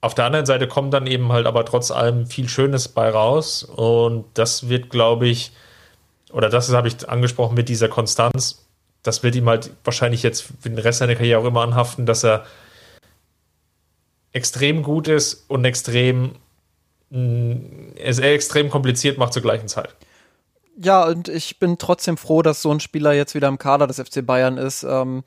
Auf der anderen Seite kommt dann eben halt aber trotz allem viel Schönes bei raus. Und das wird, glaube ich, oder das habe ich angesprochen mit dieser Konstanz. Das wird ihm halt wahrscheinlich jetzt für den Rest seiner Karriere auch immer anhaften, dass er extrem gut ist und extrem es extrem kompliziert macht zur gleichen Zeit. Ja, und ich bin trotzdem froh, dass so ein Spieler jetzt wieder im Kader des FC Bayern ist. Ähm,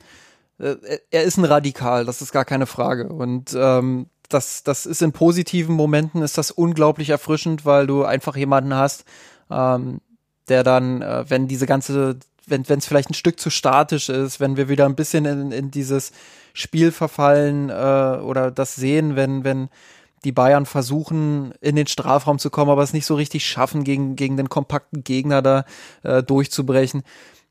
äh, er ist ein Radikal, das ist gar keine Frage. Und ähm, das, das ist in positiven Momenten ist das unglaublich erfrischend, weil du einfach jemanden hast, ähm, der dann, äh, wenn diese ganze, wenn es vielleicht ein Stück zu statisch ist, wenn wir wieder ein bisschen in, in dieses Spiel verfallen äh, oder das sehen, wenn, wenn die Bayern versuchen, in den Strafraum zu kommen, aber es nicht so richtig schaffen, gegen, gegen den kompakten Gegner da äh, durchzubrechen.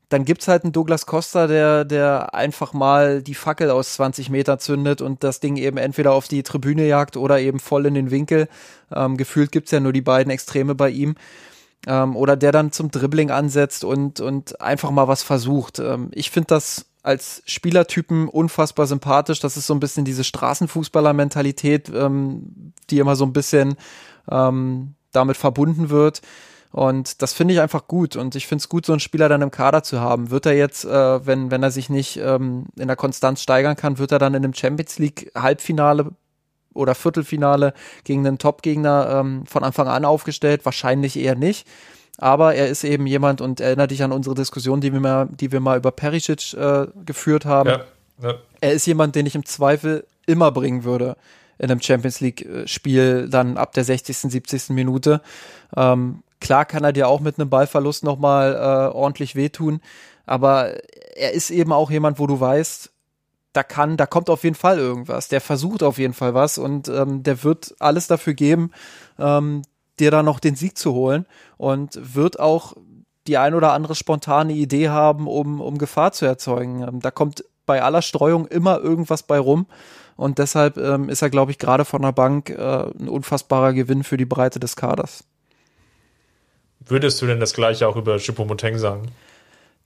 Dann gibt's halt einen Douglas Costa, der, der einfach mal die Fackel aus 20 Meter zündet und das Ding eben entweder auf die Tribüne jagt oder eben voll in den Winkel. Ähm, gefühlt gibt's ja nur die beiden Extreme bei ihm. Ähm, oder der dann zum Dribbling ansetzt und, und einfach mal was versucht. Ähm, ich finde das als Spielertypen unfassbar sympathisch. Das ist so ein bisschen diese Straßenfußballer-Mentalität, ähm, die immer so ein bisschen ähm, damit verbunden wird. Und das finde ich einfach gut. Und ich finde es gut, so einen Spieler dann im Kader zu haben. Wird er jetzt, äh, wenn, wenn er sich nicht ähm, in der Konstanz steigern kann, wird er dann in einem Champions League Halbfinale oder Viertelfinale gegen einen Top-Gegner ähm, von Anfang an aufgestellt? Wahrscheinlich eher nicht. Aber er ist eben jemand und erinnert dich an unsere Diskussion, die wir mal, die wir mal über Perisic äh, geführt haben. Ja, ja. Er ist jemand, den ich im Zweifel immer bringen würde in einem Champions League-Spiel, dann ab der 60., 70. Minute. Ähm, klar kann er dir auch mit einem Ballverlust nochmal äh, ordentlich wehtun, aber er ist eben auch jemand, wo du weißt, da kann, da kommt auf jeden Fall irgendwas. Der versucht auf jeden Fall was und ähm, der wird alles dafür geben, ähm, dir da noch den Sieg zu holen und wird auch die ein oder andere spontane Idee haben, um, um Gefahr zu erzeugen. Ähm, da kommt bei aller Streuung immer irgendwas bei rum. Und deshalb ähm, ist er, glaube ich, gerade von der Bank äh, ein unfassbarer Gewinn für die Breite des Kaders. Würdest du denn das gleiche auch über Choupo-Moteng sagen?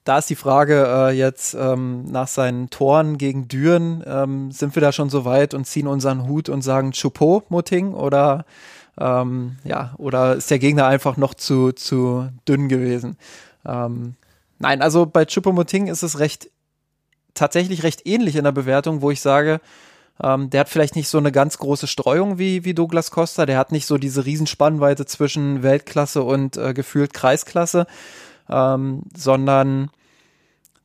Da ist die Frage äh, jetzt ähm, nach seinen Toren gegen Düren, ähm, sind wir da schon so weit und ziehen unseren Hut und sagen Choupo-Moting oder ähm, ja, oder ist der Gegner einfach noch zu, zu dünn gewesen? Ähm, nein, also bei Chupomoting ist es recht, tatsächlich recht ähnlich in der Bewertung, wo ich sage, ähm, der hat vielleicht nicht so eine ganz große Streuung wie, wie Douglas Costa, der hat nicht so diese Riesenspannweite zwischen Weltklasse und äh, gefühlt Kreisklasse, ähm, sondern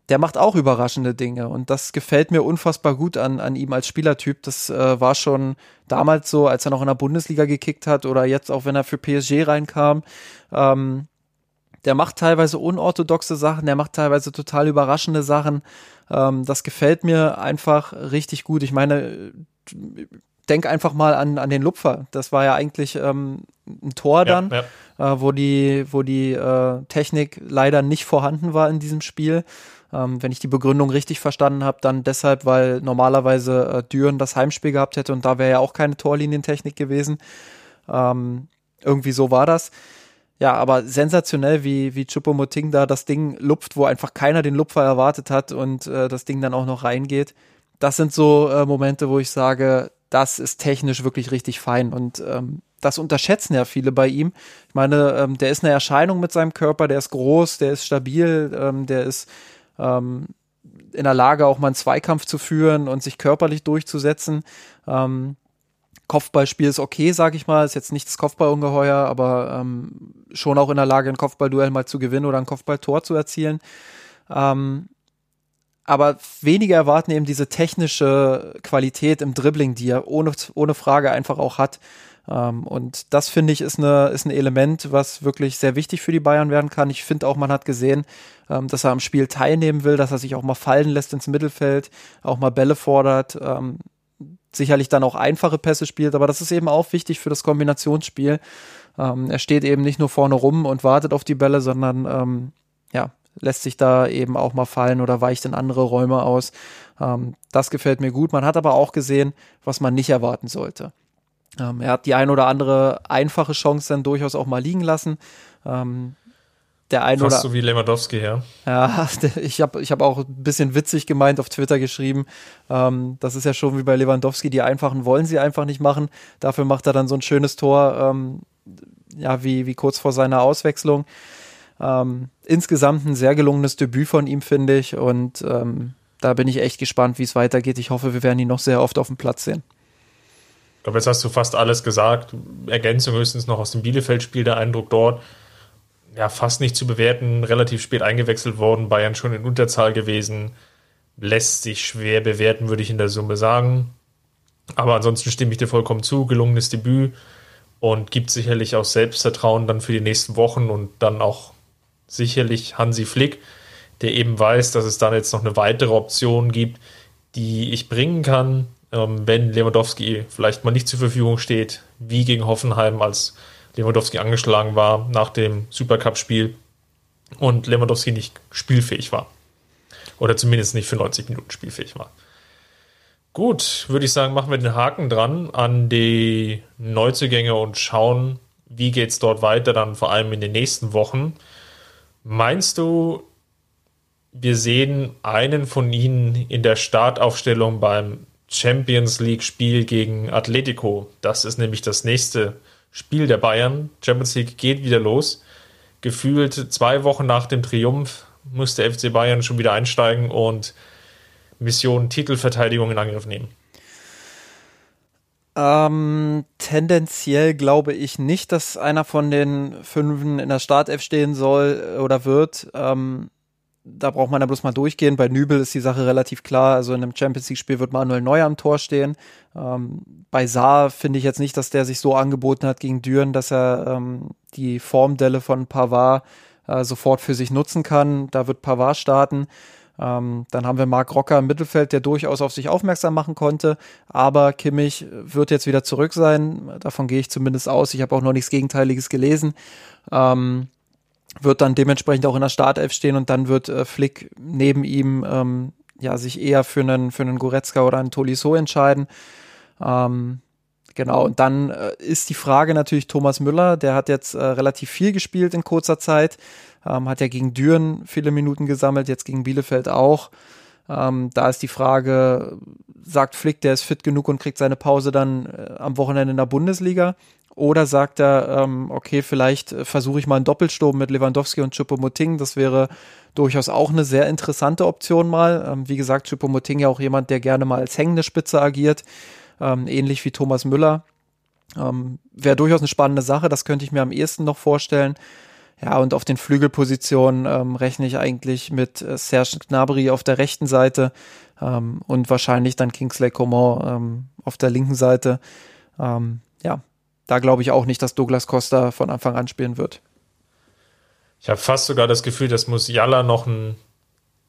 der macht auch überraschende Dinge und das gefällt mir unfassbar gut an, an ihm als Spielertyp. Das äh, war schon damals so, als er noch in der Bundesliga gekickt hat oder jetzt auch, wenn er für PSG reinkam. Ähm, der macht teilweise unorthodoxe Sachen, der macht teilweise total überraschende Sachen. Ähm, das gefällt mir einfach richtig gut. Ich meine, denk einfach mal an, an den Lupfer. Das war ja eigentlich ähm, ein Tor dann, ja, ja. Äh, wo die, wo die äh, Technik leider nicht vorhanden war in diesem Spiel. Ähm, wenn ich die Begründung richtig verstanden habe, dann deshalb, weil normalerweise äh, Düren das Heimspiel gehabt hätte und da wäre ja auch keine Torlinientechnik gewesen. Ähm, irgendwie so war das. Ja, aber sensationell, wie, wie Chupomoting da das Ding lupft, wo einfach keiner den Lupfer erwartet hat und äh, das Ding dann auch noch reingeht. Das sind so äh, Momente, wo ich sage, das ist technisch wirklich richtig fein und ähm, das unterschätzen ja viele bei ihm. Ich meine, ähm, der ist eine Erscheinung mit seinem Körper, der ist groß, der ist stabil, ähm, der ist ähm, in der Lage, auch mal einen Zweikampf zu führen und sich körperlich durchzusetzen. Ähm, Kopfballspiel ist okay, sag ich mal, ist jetzt nicht das Kopfballungeheuer, aber ähm, schon auch in der Lage, ein Kopfballduell mal zu gewinnen oder ein Kopfballtor zu erzielen. Ähm, aber wenige erwarten eben diese technische Qualität im Dribbling, die er ohne, ohne Frage einfach auch hat. Ähm, und das finde ich ist, eine, ist ein Element, was wirklich sehr wichtig für die Bayern werden kann. Ich finde auch, man hat gesehen, ähm, dass er am Spiel teilnehmen will, dass er sich auch mal fallen lässt ins Mittelfeld, auch mal Bälle fordert, ähm, sicherlich dann auch einfache Pässe spielt, aber das ist eben auch wichtig für das Kombinationsspiel. Ähm, er steht eben nicht nur vorne rum und wartet auf die Bälle, sondern ähm, ja, lässt sich da eben auch mal fallen oder weicht in andere Räume aus. Ähm, das gefällt mir gut. Man hat aber auch gesehen, was man nicht erwarten sollte. Ähm, er hat die ein oder andere einfache Chance dann durchaus auch mal liegen lassen. Ähm, der ein Fast oder so wie Lewandowski, ja. Ja, ich habe ich hab auch ein bisschen witzig gemeint auf Twitter geschrieben. Ähm, das ist ja schon wie bei Lewandowski, die einfachen wollen sie einfach nicht machen. Dafür macht er dann so ein schönes Tor, ähm, ja, wie, wie kurz vor seiner Auswechslung. Ähm, insgesamt ein sehr gelungenes Debüt von ihm, finde ich. Und ähm, da bin ich echt gespannt, wie es weitergeht. Ich hoffe, wir werden ihn noch sehr oft auf dem Platz sehen. Ich glaube, jetzt hast du fast alles gesagt. Ergänzung höchstens noch aus dem Bielefeld-Spiel, der Eindruck dort. Ja, fast nicht zu bewerten, relativ spät eingewechselt worden, Bayern schon in Unterzahl gewesen. Lässt sich schwer bewerten, würde ich in der Summe sagen. Aber ansonsten stimme ich dir vollkommen zu. Gelungenes Debüt und gibt sicherlich auch Selbstvertrauen dann für die nächsten Wochen und dann auch sicherlich Hansi Flick, der eben weiß, dass es dann jetzt noch eine weitere Option gibt, die ich bringen kann, wenn Lewandowski vielleicht mal nicht zur Verfügung steht, wie gegen Hoffenheim, als Lewandowski angeschlagen war nach dem Supercup-Spiel und Lewandowski nicht spielfähig war. Oder zumindest nicht für 90 Minuten spielfähig war. Gut, würde ich sagen, machen wir den Haken dran an die Neuzugänge und schauen, wie geht es dort weiter, dann vor allem in den nächsten Wochen. Meinst du, wir sehen einen von ihnen in der Startaufstellung beim Champions League-Spiel gegen Atletico? Das ist nämlich das nächste Spiel der Bayern. Champions League geht wieder los. Gefühlt zwei Wochen nach dem Triumph muss der FC Bayern schon wieder einsteigen und Mission Titelverteidigung in Angriff nehmen? Ähm, tendenziell glaube ich nicht, dass einer von den Fünfen in der Startelf stehen soll oder wird. Ähm, da braucht man ja bloß mal durchgehen. Bei Nübel ist die Sache relativ klar. Also in einem Champions League-Spiel wird Manuel Neuer am Tor stehen. Ähm, bei Saar finde ich jetzt nicht, dass der sich so angeboten hat gegen Düren, dass er ähm, die Formdelle von Pavard äh, sofort für sich nutzen kann. Da wird Pavard starten. Ähm, dann haben wir Marc Rocker im Mittelfeld, der durchaus auf sich aufmerksam machen konnte. Aber Kimmich wird jetzt wieder zurück sein. Davon gehe ich zumindest aus. Ich habe auch noch nichts Gegenteiliges gelesen. Ähm, wird dann dementsprechend auch in der Startelf stehen und dann wird äh, Flick neben ihm ähm, ja sich eher für einen für einen Goretzka oder einen Tolisso entscheiden. Ähm, genau und dann äh, ist die Frage natürlich Thomas Müller, der hat jetzt äh, relativ viel gespielt in kurzer Zeit. Ähm, hat ja gegen Düren viele Minuten gesammelt, jetzt gegen Bielefeld auch. Ähm, da ist die Frage, sagt Flick, der ist fit genug und kriegt seine Pause dann äh, am Wochenende in der Bundesliga? Oder sagt er, ähm, okay, vielleicht äh, versuche ich mal einen Doppelsturm mit Lewandowski und Choupo-Moting. Das wäre durchaus auch eine sehr interessante Option mal. Ähm, wie gesagt, Choupo-Moting ja auch jemand, der gerne mal als hängende Spitze agiert, ähm, ähnlich wie Thomas Müller. Ähm, wäre durchaus eine spannende Sache, das könnte ich mir am ehesten noch vorstellen. Ja, und auf den Flügelpositionen ähm, rechne ich eigentlich mit äh, Serge Gnabry auf der rechten Seite ähm, und wahrscheinlich dann Kingsley Coman auf der linken Seite. Ja, da glaube ich auch nicht, dass Douglas Costa von Anfang an spielen wird. Ich habe fast sogar das Gefühl, dass Musiala noch ein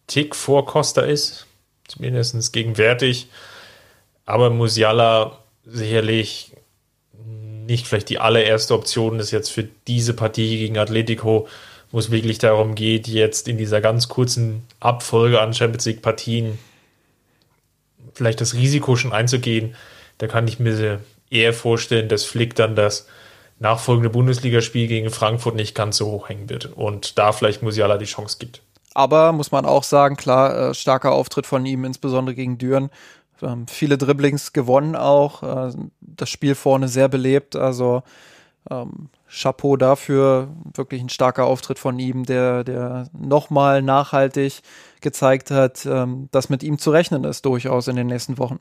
Tick vor Costa ist, zumindest gegenwärtig. Aber Musiala sicherlich nicht vielleicht die allererste Option ist jetzt für diese Partie gegen Atletico, wo es wirklich darum geht, jetzt in dieser ganz kurzen Abfolge an Champions League Partien vielleicht das Risiko schon einzugehen. Da kann ich mir eher vorstellen, dass Flick dann das nachfolgende Bundesligaspiel gegen Frankfurt nicht ganz so hoch hängen wird und da vielleicht Musiala die Chance gibt. Aber muss man auch sagen, klar, äh, starker Auftritt von ihm, insbesondere gegen Düren. Viele Dribblings gewonnen auch, äh, das Spiel vorne sehr belebt, also ähm, Chapeau dafür, wirklich ein starker Auftritt von ihm, der, der nochmal nachhaltig gezeigt hat, ähm, dass mit ihm zu rechnen ist, durchaus in den nächsten Wochen.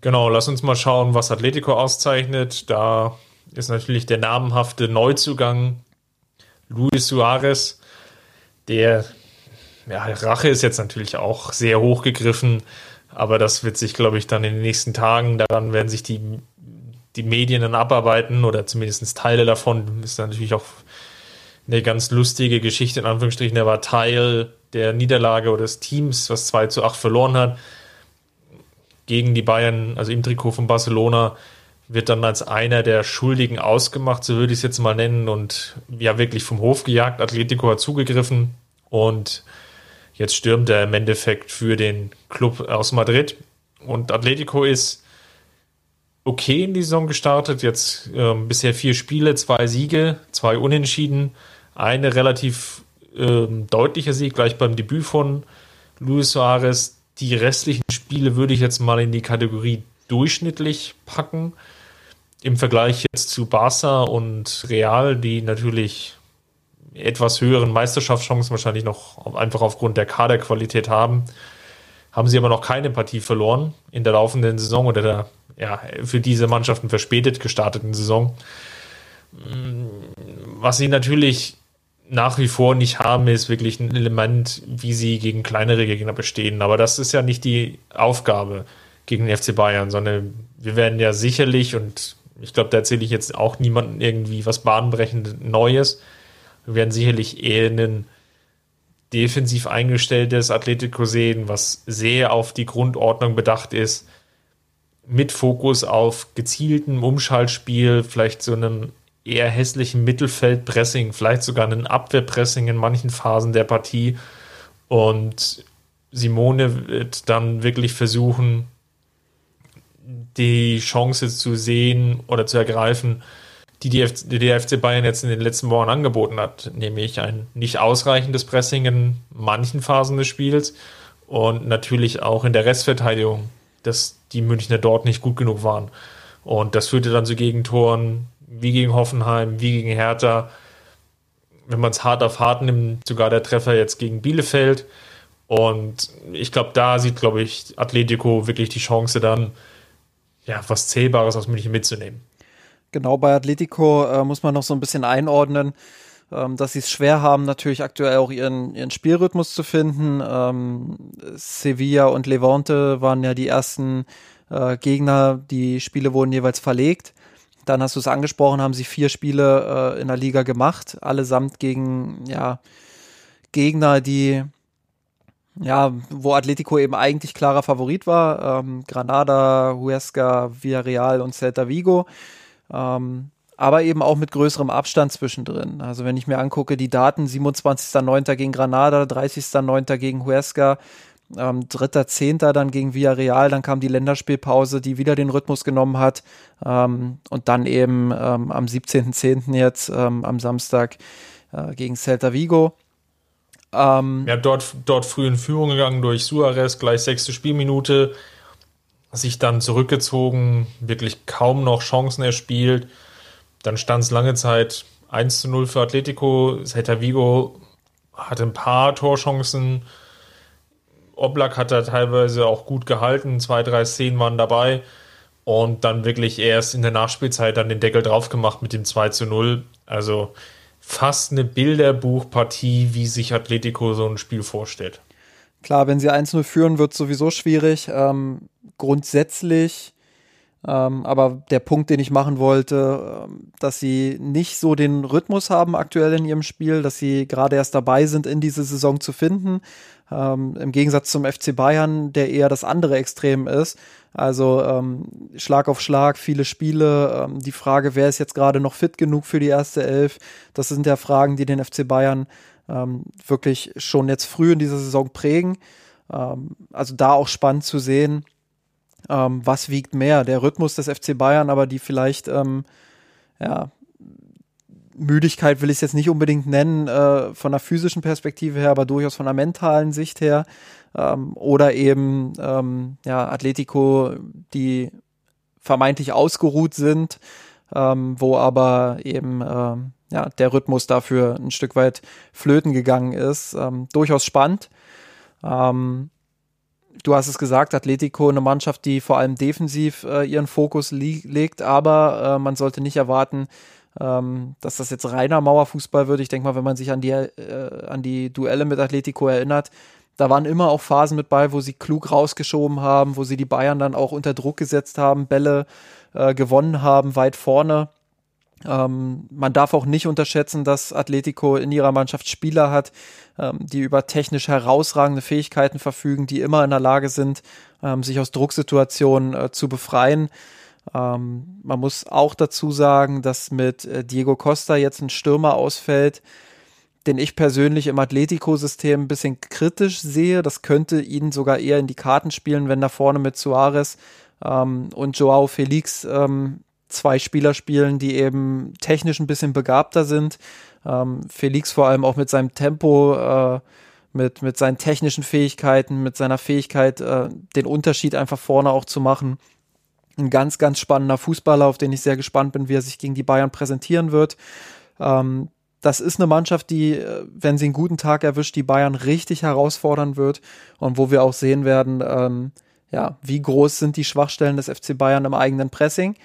Genau, lass uns mal schauen, was Atletico auszeichnet. Da ist natürlich der namenhafte Neuzugang Luis Suarez, der ja, Rache ist jetzt natürlich auch sehr hoch gegriffen, aber das wird sich, glaube ich, dann in den nächsten Tagen, daran werden sich die, die Medien dann abarbeiten oder zumindest Teile davon. Ist natürlich auch eine ganz lustige Geschichte, in Anführungsstrichen. Er war Teil der Niederlage oder des Teams, was 2 zu 8 verloren hat gegen die Bayern, also im Trikot von Barcelona, wird dann als einer der Schuldigen ausgemacht, so würde ich es jetzt mal nennen, und ja, wirklich vom Hof gejagt. Atletico hat zugegriffen und Jetzt stürmt er im Endeffekt für den Club aus Madrid. Und Atletico ist okay in die Saison gestartet. Jetzt ähm, bisher vier Spiele, zwei Siege, zwei Unentschieden, eine relativ ähm, deutlicher Sieg gleich beim Debüt von Luis Suarez. Die restlichen Spiele würde ich jetzt mal in die Kategorie durchschnittlich packen. Im Vergleich jetzt zu Barca und Real, die natürlich etwas höheren Meisterschaftschancen wahrscheinlich noch einfach aufgrund der Kaderqualität haben. haben sie aber noch keine Partie verloren in der laufenden Saison oder der ja, für diese Mannschaften verspätet gestarteten Saison. Was sie natürlich nach wie vor nicht haben, ist wirklich ein Element, wie sie gegen kleinere Gegner bestehen. Aber das ist ja nicht die Aufgabe gegen den FC Bayern, sondern wir werden ja sicherlich, und ich glaube, da erzähle ich jetzt auch niemandem irgendwie was bahnbrechend Neues, wir werden sicherlich eher einen defensiv eingestelltes Atletico sehen, was sehr auf die Grundordnung bedacht ist, mit Fokus auf gezieltem Umschaltspiel, vielleicht so einem eher hässlichen Mittelfeldpressing, vielleicht sogar einem Abwehrpressing in manchen Phasen der Partie. Und Simone wird dann wirklich versuchen, die Chance zu sehen oder zu ergreifen, die die, F die FC Bayern jetzt in den letzten Wochen angeboten hat, nämlich ein nicht ausreichendes Pressing in manchen Phasen des Spiels und natürlich auch in der Restverteidigung, dass die Münchner dort nicht gut genug waren. Und das führte dann zu Gegentoren wie gegen Hoffenheim, wie gegen Hertha. Wenn man es hart auf hart nimmt, sogar der Treffer jetzt gegen Bielefeld. Und ich glaube, da sieht, glaube ich, Atletico wirklich die Chance dann, ja, was Zählbares aus München mitzunehmen. Genau, bei Atletico äh, muss man noch so ein bisschen einordnen, ähm, dass sie es schwer haben, natürlich aktuell auch ihren, ihren Spielrhythmus zu finden. Ähm, Sevilla und Levante waren ja die ersten äh, Gegner, die Spiele wurden jeweils verlegt. Dann hast du es angesprochen, haben sie vier Spiele äh, in der Liga gemacht, allesamt gegen ja, Gegner, die ja, wo Atletico eben eigentlich klarer Favorit war. Ähm, Granada, Huesca, Villarreal und Celta Vigo. Ähm, aber eben auch mit größerem Abstand zwischendrin. Also wenn ich mir angucke, die Daten 27.09. gegen Granada, 30.09. gegen Huesca, ähm, 3.10. dann gegen Villarreal, dann kam die Länderspielpause, die wieder den Rhythmus genommen hat ähm, und dann eben ähm, am 17.10. jetzt ähm, am Samstag äh, gegen Celta Vigo. Ähm, ja, dort, dort früh in Führung gegangen durch Suarez, gleich sechste Spielminute sich dann zurückgezogen, wirklich kaum noch Chancen erspielt. Dann stand es lange Zeit 1 zu 0 für Atletico. Celta Vigo hatte ein paar Torchancen. Oblak hat da teilweise auch gut gehalten. Zwei, drei Szenen waren dabei. Und dann wirklich erst in der Nachspielzeit dann den Deckel drauf gemacht mit dem 2 zu 0. Also fast eine Bilderbuchpartie, wie sich Atletico so ein Spiel vorstellt. Klar, wenn sie 1-0 führen, wird sowieso schwierig. Ähm, grundsätzlich, ähm, aber der Punkt, den ich machen wollte, ähm, dass sie nicht so den Rhythmus haben aktuell in ihrem Spiel, dass sie gerade erst dabei sind, in diese Saison zu finden. Ähm, Im Gegensatz zum FC Bayern, der eher das andere Extrem ist. Also ähm, Schlag auf Schlag, viele Spiele. Ähm, die Frage, wer ist jetzt gerade noch fit genug für die erste Elf? Das sind ja Fragen, die den FC Bayern ähm, wirklich schon jetzt früh in dieser Saison prägen. Ähm, also da auch spannend zu sehen, ähm, was wiegt mehr, der Rhythmus des FC Bayern, aber die vielleicht, ja, Müdigkeit will ich es jetzt nicht unbedingt nennen, äh, von der physischen Perspektive her, aber durchaus von der mentalen Sicht her. Ähm, oder eben, ähm, ja, Atletico, die vermeintlich ausgeruht sind, wo aber eben, ja, der Rhythmus dafür ein Stück weit flöten gegangen ist. Ähm, durchaus spannend. Ähm, du hast es gesagt, Atletico eine Mannschaft, die vor allem defensiv äh, ihren Fokus legt, aber äh, man sollte nicht erwarten, ähm, dass das jetzt reiner Mauerfußball wird. Ich denke mal, wenn man sich an die, äh, an die Duelle mit Atletico erinnert, da waren immer auch Phasen mit bei, wo sie klug rausgeschoben haben, wo sie die Bayern dann auch unter Druck gesetzt haben, Bälle äh, gewonnen haben, weit vorne. Ähm, man darf auch nicht unterschätzen, dass Atletico in ihrer Mannschaft Spieler hat, ähm, die über technisch herausragende Fähigkeiten verfügen, die immer in der Lage sind, ähm, sich aus Drucksituationen äh, zu befreien. Ähm, man muss auch dazu sagen, dass mit äh, Diego Costa jetzt ein Stürmer ausfällt, den ich persönlich im Atletico-System ein bisschen kritisch sehe. Das könnte ihnen sogar eher in die Karten spielen, wenn da vorne mit Suarez ähm, und Joao Felix ähm, zwei Spieler spielen, die eben technisch ein bisschen begabter sind. Ähm, Felix vor allem auch mit seinem Tempo, äh, mit, mit seinen technischen Fähigkeiten, mit seiner Fähigkeit, äh, den Unterschied einfach vorne auch zu machen. Ein ganz, ganz spannender Fußballer, auf den ich sehr gespannt bin, wie er sich gegen die Bayern präsentieren wird. Ähm, das ist eine Mannschaft, die, äh, wenn sie einen guten Tag erwischt, die Bayern richtig herausfordern wird und wo wir auch sehen werden, ähm, ja, wie groß sind die Schwachstellen des FC Bayern im eigenen Pressing,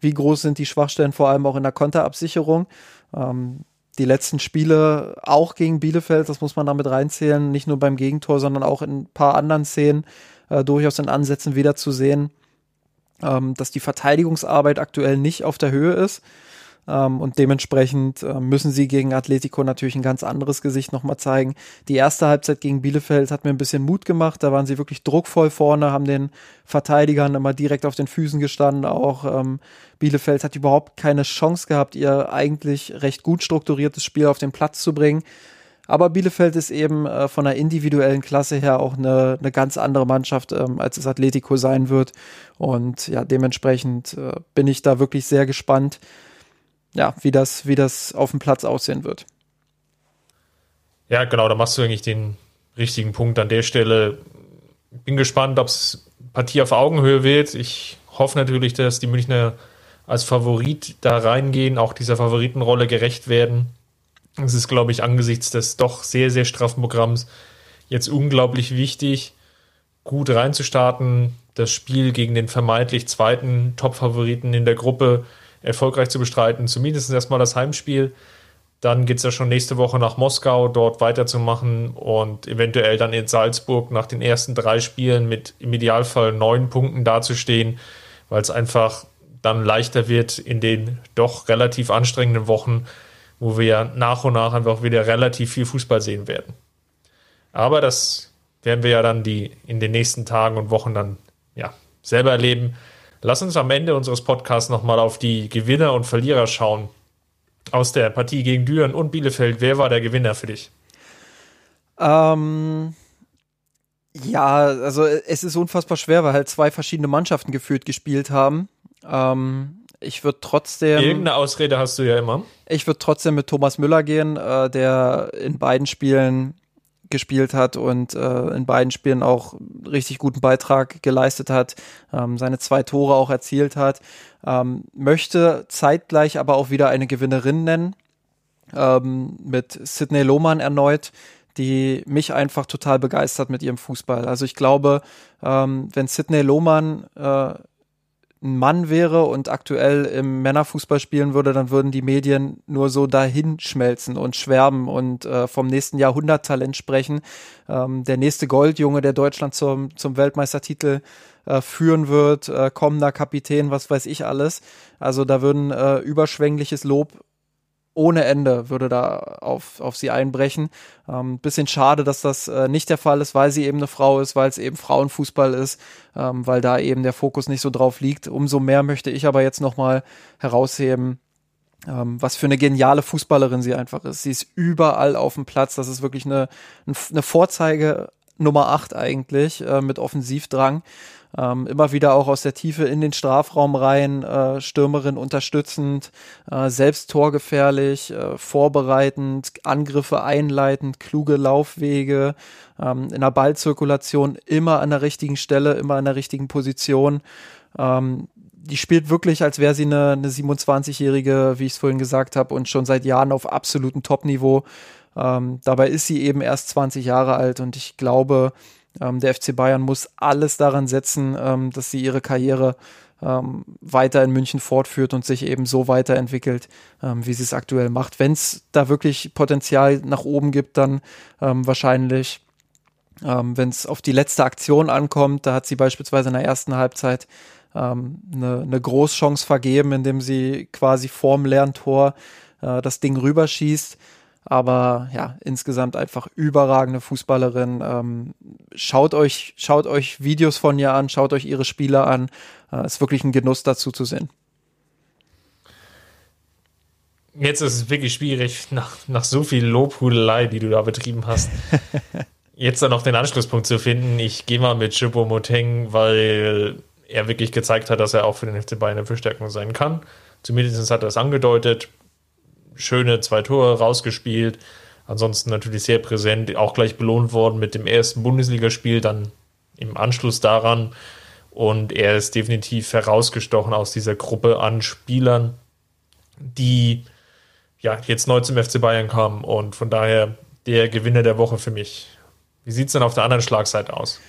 wie groß sind die Schwachstellen vor allem auch in der Konterabsicherung. Ähm, die letzten Spiele auch gegen Bielefeld, das muss man damit reinzählen, nicht nur beim Gegentor, sondern auch in ein paar anderen Szenen äh, durchaus in Ansätzen wieder zu sehen, ähm, dass die Verteidigungsarbeit aktuell nicht auf der Höhe ist. Ähm, und dementsprechend äh, müssen sie gegen Atletico natürlich ein ganz anderes Gesicht nochmal zeigen. Die erste Halbzeit gegen Bielefeld hat mir ein bisschen Mut gemacht. Da waren sie wirklich druckvoll vorne, haben den Verteidigern immer direkt auf den Füßen gestanden. Auch ähm, Bielefeld hat überhaupt keine Chance gehabt, ihr eigentlich recht gut strukturiertes Spiel auf den Platz zu bringen. Aber Bielefeld ist eben äh, von der individuellen Klasse her auch eine, eine ganz andere Mannschaft, ähm, als es Atletico sein wird. Und ja, dementsprechend äh, bin ich da wirklich sehr gespannt, ja, wie das, wie das auf dem Platz aussehen wird. Ja, genau, da machst du eigentlich den richtigen Punkt an der Stelle. Bin gespannt, ob es Partie auf Augenhöhe wird. Ich hoffe natürlich, dass die Münchner als Favorit da reingehen, auch dieser Favoritenrolle gerecht werden. Es ist, glaube ich, angesichts des doch sehr, sehr straffen Programms jetzt unglaublich wichtig, gut reinzustarten, das Spiel gegen den vermeintlich zweiten Top-Favoriten in der Gruppe erfolgreich zu bestreiten. Zumindest erstmal das Heimspiel. Dann geht es ja schon nächste Woche nach Moskau, dort weiterzumachen und eventuell dann in Salzburg nach den ersten drei Spielen mit im Idealfall neun Punkten dazustehen, weil es einfach dann leichter wird in den doch relativ anstrengenden Wochen, wo wir ja nach und nach einfach wieder relativ viel Fußball sehen werden. Aber das werden wir ja dann die in den nächsten Tagen und Wochen dann ja selber erleben. Lass uns am Ende unseres Podcasts nochmal auf die Gewinner und Verlierer schauen. Aus der Partie gegen Düren und Bielefeld. Wer war der Gewinner für dich? Ähm, ja, also es ist unfassbar schwer, weil halt zwei verschiedene Mannschaften geführt gespielt haben. Ähm, ich würde trotzdem. Irgendeine Ausrede hast du ja immer. Ich würde trotzdem mit Thomas Müller gehen, äh, der in beiden Spielen gespielt hat und äh, in beiden Spielen auch richtig guten Beitrag geleistet hat, ähm, seine zwei Tore auch erzielt hat. Ähm, möchte zeitgleich aber auch wieder eine Gewinnerin nennen, ähm, mit Sidney Lohmann erneut, die mich einfach total begeistert mit ihrem Fußball. Also ich glaube, ähm, wenn Sidney Lohmann äh, ein Mann wäre und aktuell im Männerfußball spielen würde, dann würden die Medien nur so dahin schmelzen und schwärmen und äh, vom nächsten Jahrhunderttalent sprechen. Ähm, der nächste Goldjunge, der Deutschland zum, zum Weltmeistertitel äh, führen wird, äh, kommender Kapitän, was weiß ich alles. Also da würden äh, überschwängliches Lob ohne Ende würde da auf, auf sie einbrechen. Ähm, bisschen schade, dass das äh, nicht der Fall ist, weil sie eben eine Frau ist, weil es eben Frauenfußball ist, ähm, weil da eben der Fokus nicht so drauf liegt. Umso mehr möchte ich aber jetzt nochmal herausheben, ähm, was für eine geniale Fußballerin sie einfach ist. Sie ist überall auf dem Platz. Das ist wirklich eine, eine Vorzeige Nummer 8 eigentlich äh, mit Offensivdrang. Ähm, immer wieder auch aus der Tiefe in den Strafraum rein, äh, Stürmerin unterstützend, äh, selbst torgefährlich, äh, vorbereitend, Angriffe einleitend, kluge Laufwege, ähm, in der Ballzirkulation immer an der richtigen Stelle, immer an der richtigen Position. Ähm, die spielt wirklich, als wäre sie eine, eine 27-Jährige, wie ich es vorhin gesagt habe, und schon seit Jahren auf absolutem Top-Niveau. Ähm, dabei ist sie eben erst 20 Jahre alt und ich glaube, der FC Bayern muss alles daran setzen, ähm, dass sie ihre Karriere ähm, weiter in München fortführt und sich eben so weiterentwickelt, ähm, wie sie es aktuell macht. Wenn es da wirklich Potenzial nach oben gibt, dann ähm, wahrscheinlich, ähm, wenn es auf die letzte Aktion ankommt, da hat sie beispielsweise in der ersten Halbzeit eine, eine Großchance vergeben, indem sie quasi vorm leeren Tor äh, das Ding rüberschießt. Aber ja, insgesamt einfach überragende Fußballerin. Ähm, schaut euch, schaut euch Videos von ihr an, schaut euch ihre Spiele an. Äh, ist wirklich ein Genuss dazu zu sehen. Jetzt ist es wirklich schwierig, nach, nach so viel Lobhudelei, die du da betrieben hast, jetzt dann noch den Anschlusspunkt zu finden. Ich gehe mal mit Chipo Moteng, weil er wirklich gezeigt hat, dass er auch für den FC Bayern eine Verstärkung sein kann. Zumindest hat er es angedeutet schöne zwei Tore rausgespielt. Ansonsten natürlich sehr präsent, auch gleich belohnt worden mit dem ersten Bundesligaspiel, dann im Anschluss daran. Und er ist definitiv herausgestochen aus dieser Gruppe an Spielern, die ja, jetzt neu zum FC Bayern kam und von daher der Gewinner der Woche für mich. Wie sieht es denn auf der anderen Schlagseite aus?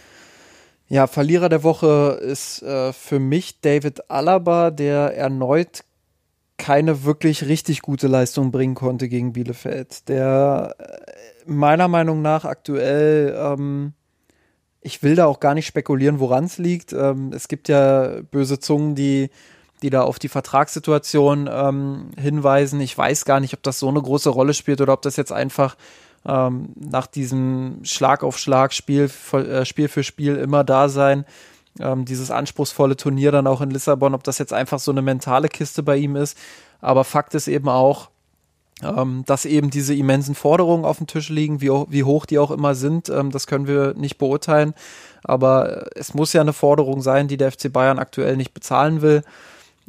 Ja, Verlierer der Woche ist äh, für mich David Alaba, der erneut keine wirklich richtig gute Leistung bringen konnte gegen Bielefeld. Der äh, meiner Meinung nach aktuell, ähm, ich will da auch gar nicht spekulieren, woran es liegt. Ähm, es gibt ja böse Zungen, die die da auf die Vertragssituation ähm, hinweisen. Ich weiß gar nicht, ob das so eine große Rolle spielt oder ob das jetzt einfach ähm, nach diesem Schlag auf Schlag, Spiel, äh, Spiel für Spiel immer da sein, ähm, dieses anspruchsvolle Turnier dann auch in Lissabon, ob das jetzt einfach so eine mentale Kiste bei ihm ist. Aber Fakt ist eben auch, ähm, dass eben diese immensen Forderungen auf dem Tisch liegen, wie, wie hoch die auch immer sind, ähm, das können wir nicht beurteilen. Aber es muss ja eine Forderung sein, die der FC Bayern aktuell nicht bezahlen will.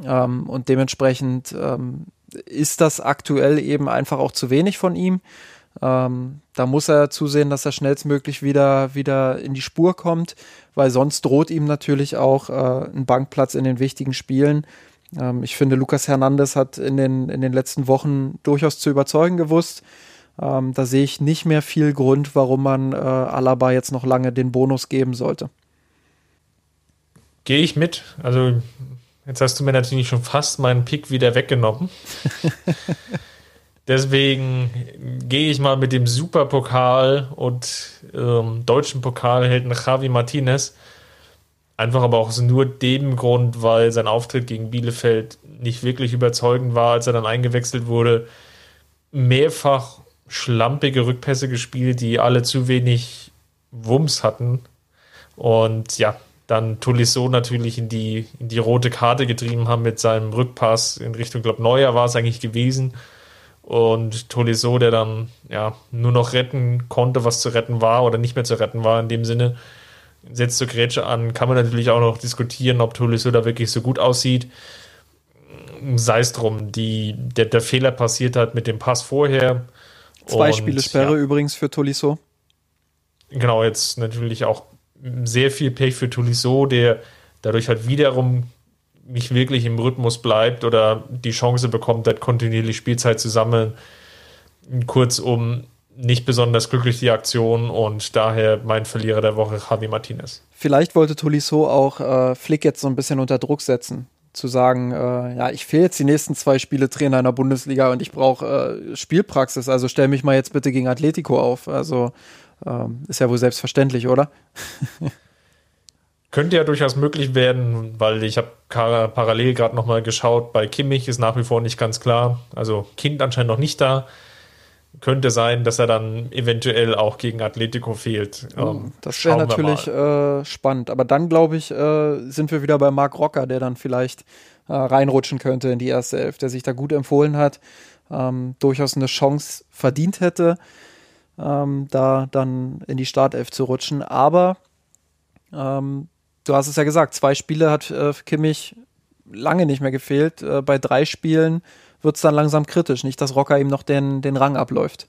Ähm, und dementsprechend ähm, ist das aktuell eben einfach auch zu wenig von ihm. Ähm, da muss er zusehen, dass er schnellstmöglich wieder, wieder in die Spur kommt, weil sonst droht ihm natürlich auch äh, ein Bankplatz in den wichtigen Spielen. Ähm, ich finde, Lukas Hernandez hat in den, in den letzten Wochen durchaus zu überzeugen gewusst. Ähm, da sehe ich nicht mehr viel Grund, warum man äh, Alaba jetzt noch lange den Bonus geben sollte. Gehe ich mit. Also Jetzt hast du mir natürlich schon fast meinen Pick wieder weggenommen. Deswegen gehe ich mal mit dem Superpokal und ähm, deutschen Pokalhelden Javi Martinez. Einfach aber auch nur dem Grund, weil sein Auftritt gegen Bielefeld nicht wirklich überzeugend war, als er dann eingewechselt wurde. Mehrfach schlampige Rückpässe gespielt, die alle zu wenig Wumms hatten. Und ja, dann Tolisso natürlich in die, in die rote Karte getrieben haben mit seinem Rückpass in Richtung, glaube Neuer war es eigentlich gewesen. Und Tolisso, der dann ja nur noch retten konnte, was zu retten war oder nicht mehr zu retten war in dem Sinne, setzt zur Grätsche an. Kann man natürlich auch noch diskutieren, ob Tolisso da wirklich so gut aussieht. Sei es drum, die, der, der Fehler passiert hat mit dem Pass vorher. Zwei Und, Spiele Sperre ja. übrigens für Tolisso. Genau, jetzt natürlich auch sehr viel Pech für Tolisso, der dadurch halt wiederum nicht wirklich im Rhythmus bleibt oder die Chance bekommt, halt kontinuierlich Spielzeit zu sammeln. Kurzum, nicht besonders glücklich die Aktion und daher mein Verlierer der Woche, Javi Martinez. Vielleicht wollte Tolisso auch äh, Flick jetzt so ein bisschen unter Druck setzen. Zu sagen, äh, ja, ich fehle jetzt die nächsten zwei Spiele Trainer in der Bundesliga und ich brauche äh, Spielpraxis, also stell mich mal jetzt bitte gegen Atletico auf. Also ähm, ist ja wohl selbstverständlich, oder? Könnte ja durchaus möglich werden, weil ich habe parallel gerade nochmal geschaut, bei Kimmich ist nach wie vor nicht ganz klar. Also Kind anscheinend noch nicht da. Könnte sein, dass er dann eventuell auch gegen Atletico fehlt. Oh, ähm, das wäre natürlich äh, spannend. Aber dann, glaube ich, äh, sind wir wieder bei Marc Rocker, der dann vielleicht äh, reinrutschen könnte in die erste Elf, der sich da gut empfohlen hat, ähm, durchaus eine Chance verdient hätte ähm, da dann in die Startelf zu rutschen. Aber ähm, du hast es ja gesagt, zwei Spiele hat äh, Kimmich lange nicht mehr gefehlt. Äh, bei drei Spielen wird es dann langsam kritisch. Nicht, dass Rocker ihm noch den, den Rang abläuft.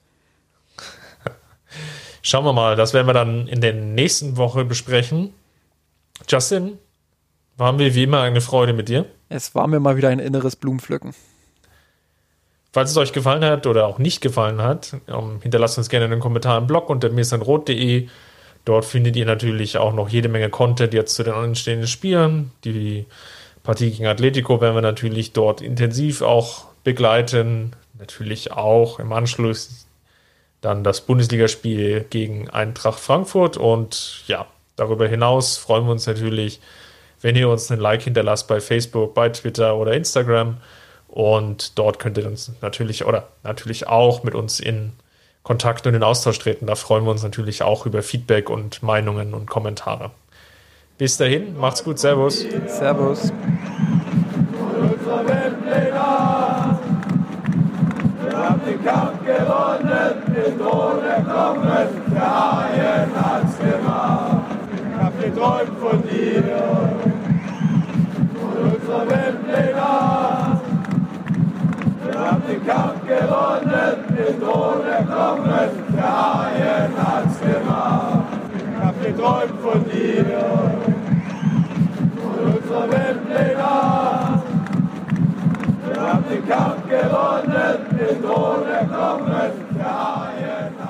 Schauen wir mal, das werden wir dann in der nächsten Woche besprechen. Justin, waren wir wie immer eine Freude mit dir. Es war mir mal wieder ein inneres Blumenpflücken. Falls es euch gefallen hat oder auch nicht gefallen hat, ähm, hinterlasst uns gerne einen Kommentar im Blog unter mirsanrot.de. Dort findet ihr natürlich auch noch jede Menge Content jetzt zu den anstehenden Spielen. Die Partie gegen Atletico werden wir natürlich dort intensiv auch begleiten. Natürlich auch im Anschluss dann das Bundesligaspiel gegen Eintracht Frankfurt. Und ja, darüber hinaus freuen wir uns natürlich, wenn ihr uns einen Like hinterlasst bei Facebook, bei Twitter oder Instagram. Und dort könnt ihr uns natürlich oder natürlich auch mit uns in Kontakt und in Austausch treten. Da freuen wir uns natürlich auch über Feedback und Meinungen und Kommentare. Bis dahin, macht's gut, Servus. Servus. Wir haben den Kampf gewonnen, den Thron erklommen, der Haien hat's gemacht. Ich hab geträumt den Kampf gewonnen, in ohne Knochen, der Haien hat's gemacht. Ich hab geträumt von dir von unserer Welt legal. Wir haben den Kampf gewonnen, in ohne Knochen, der gemacht.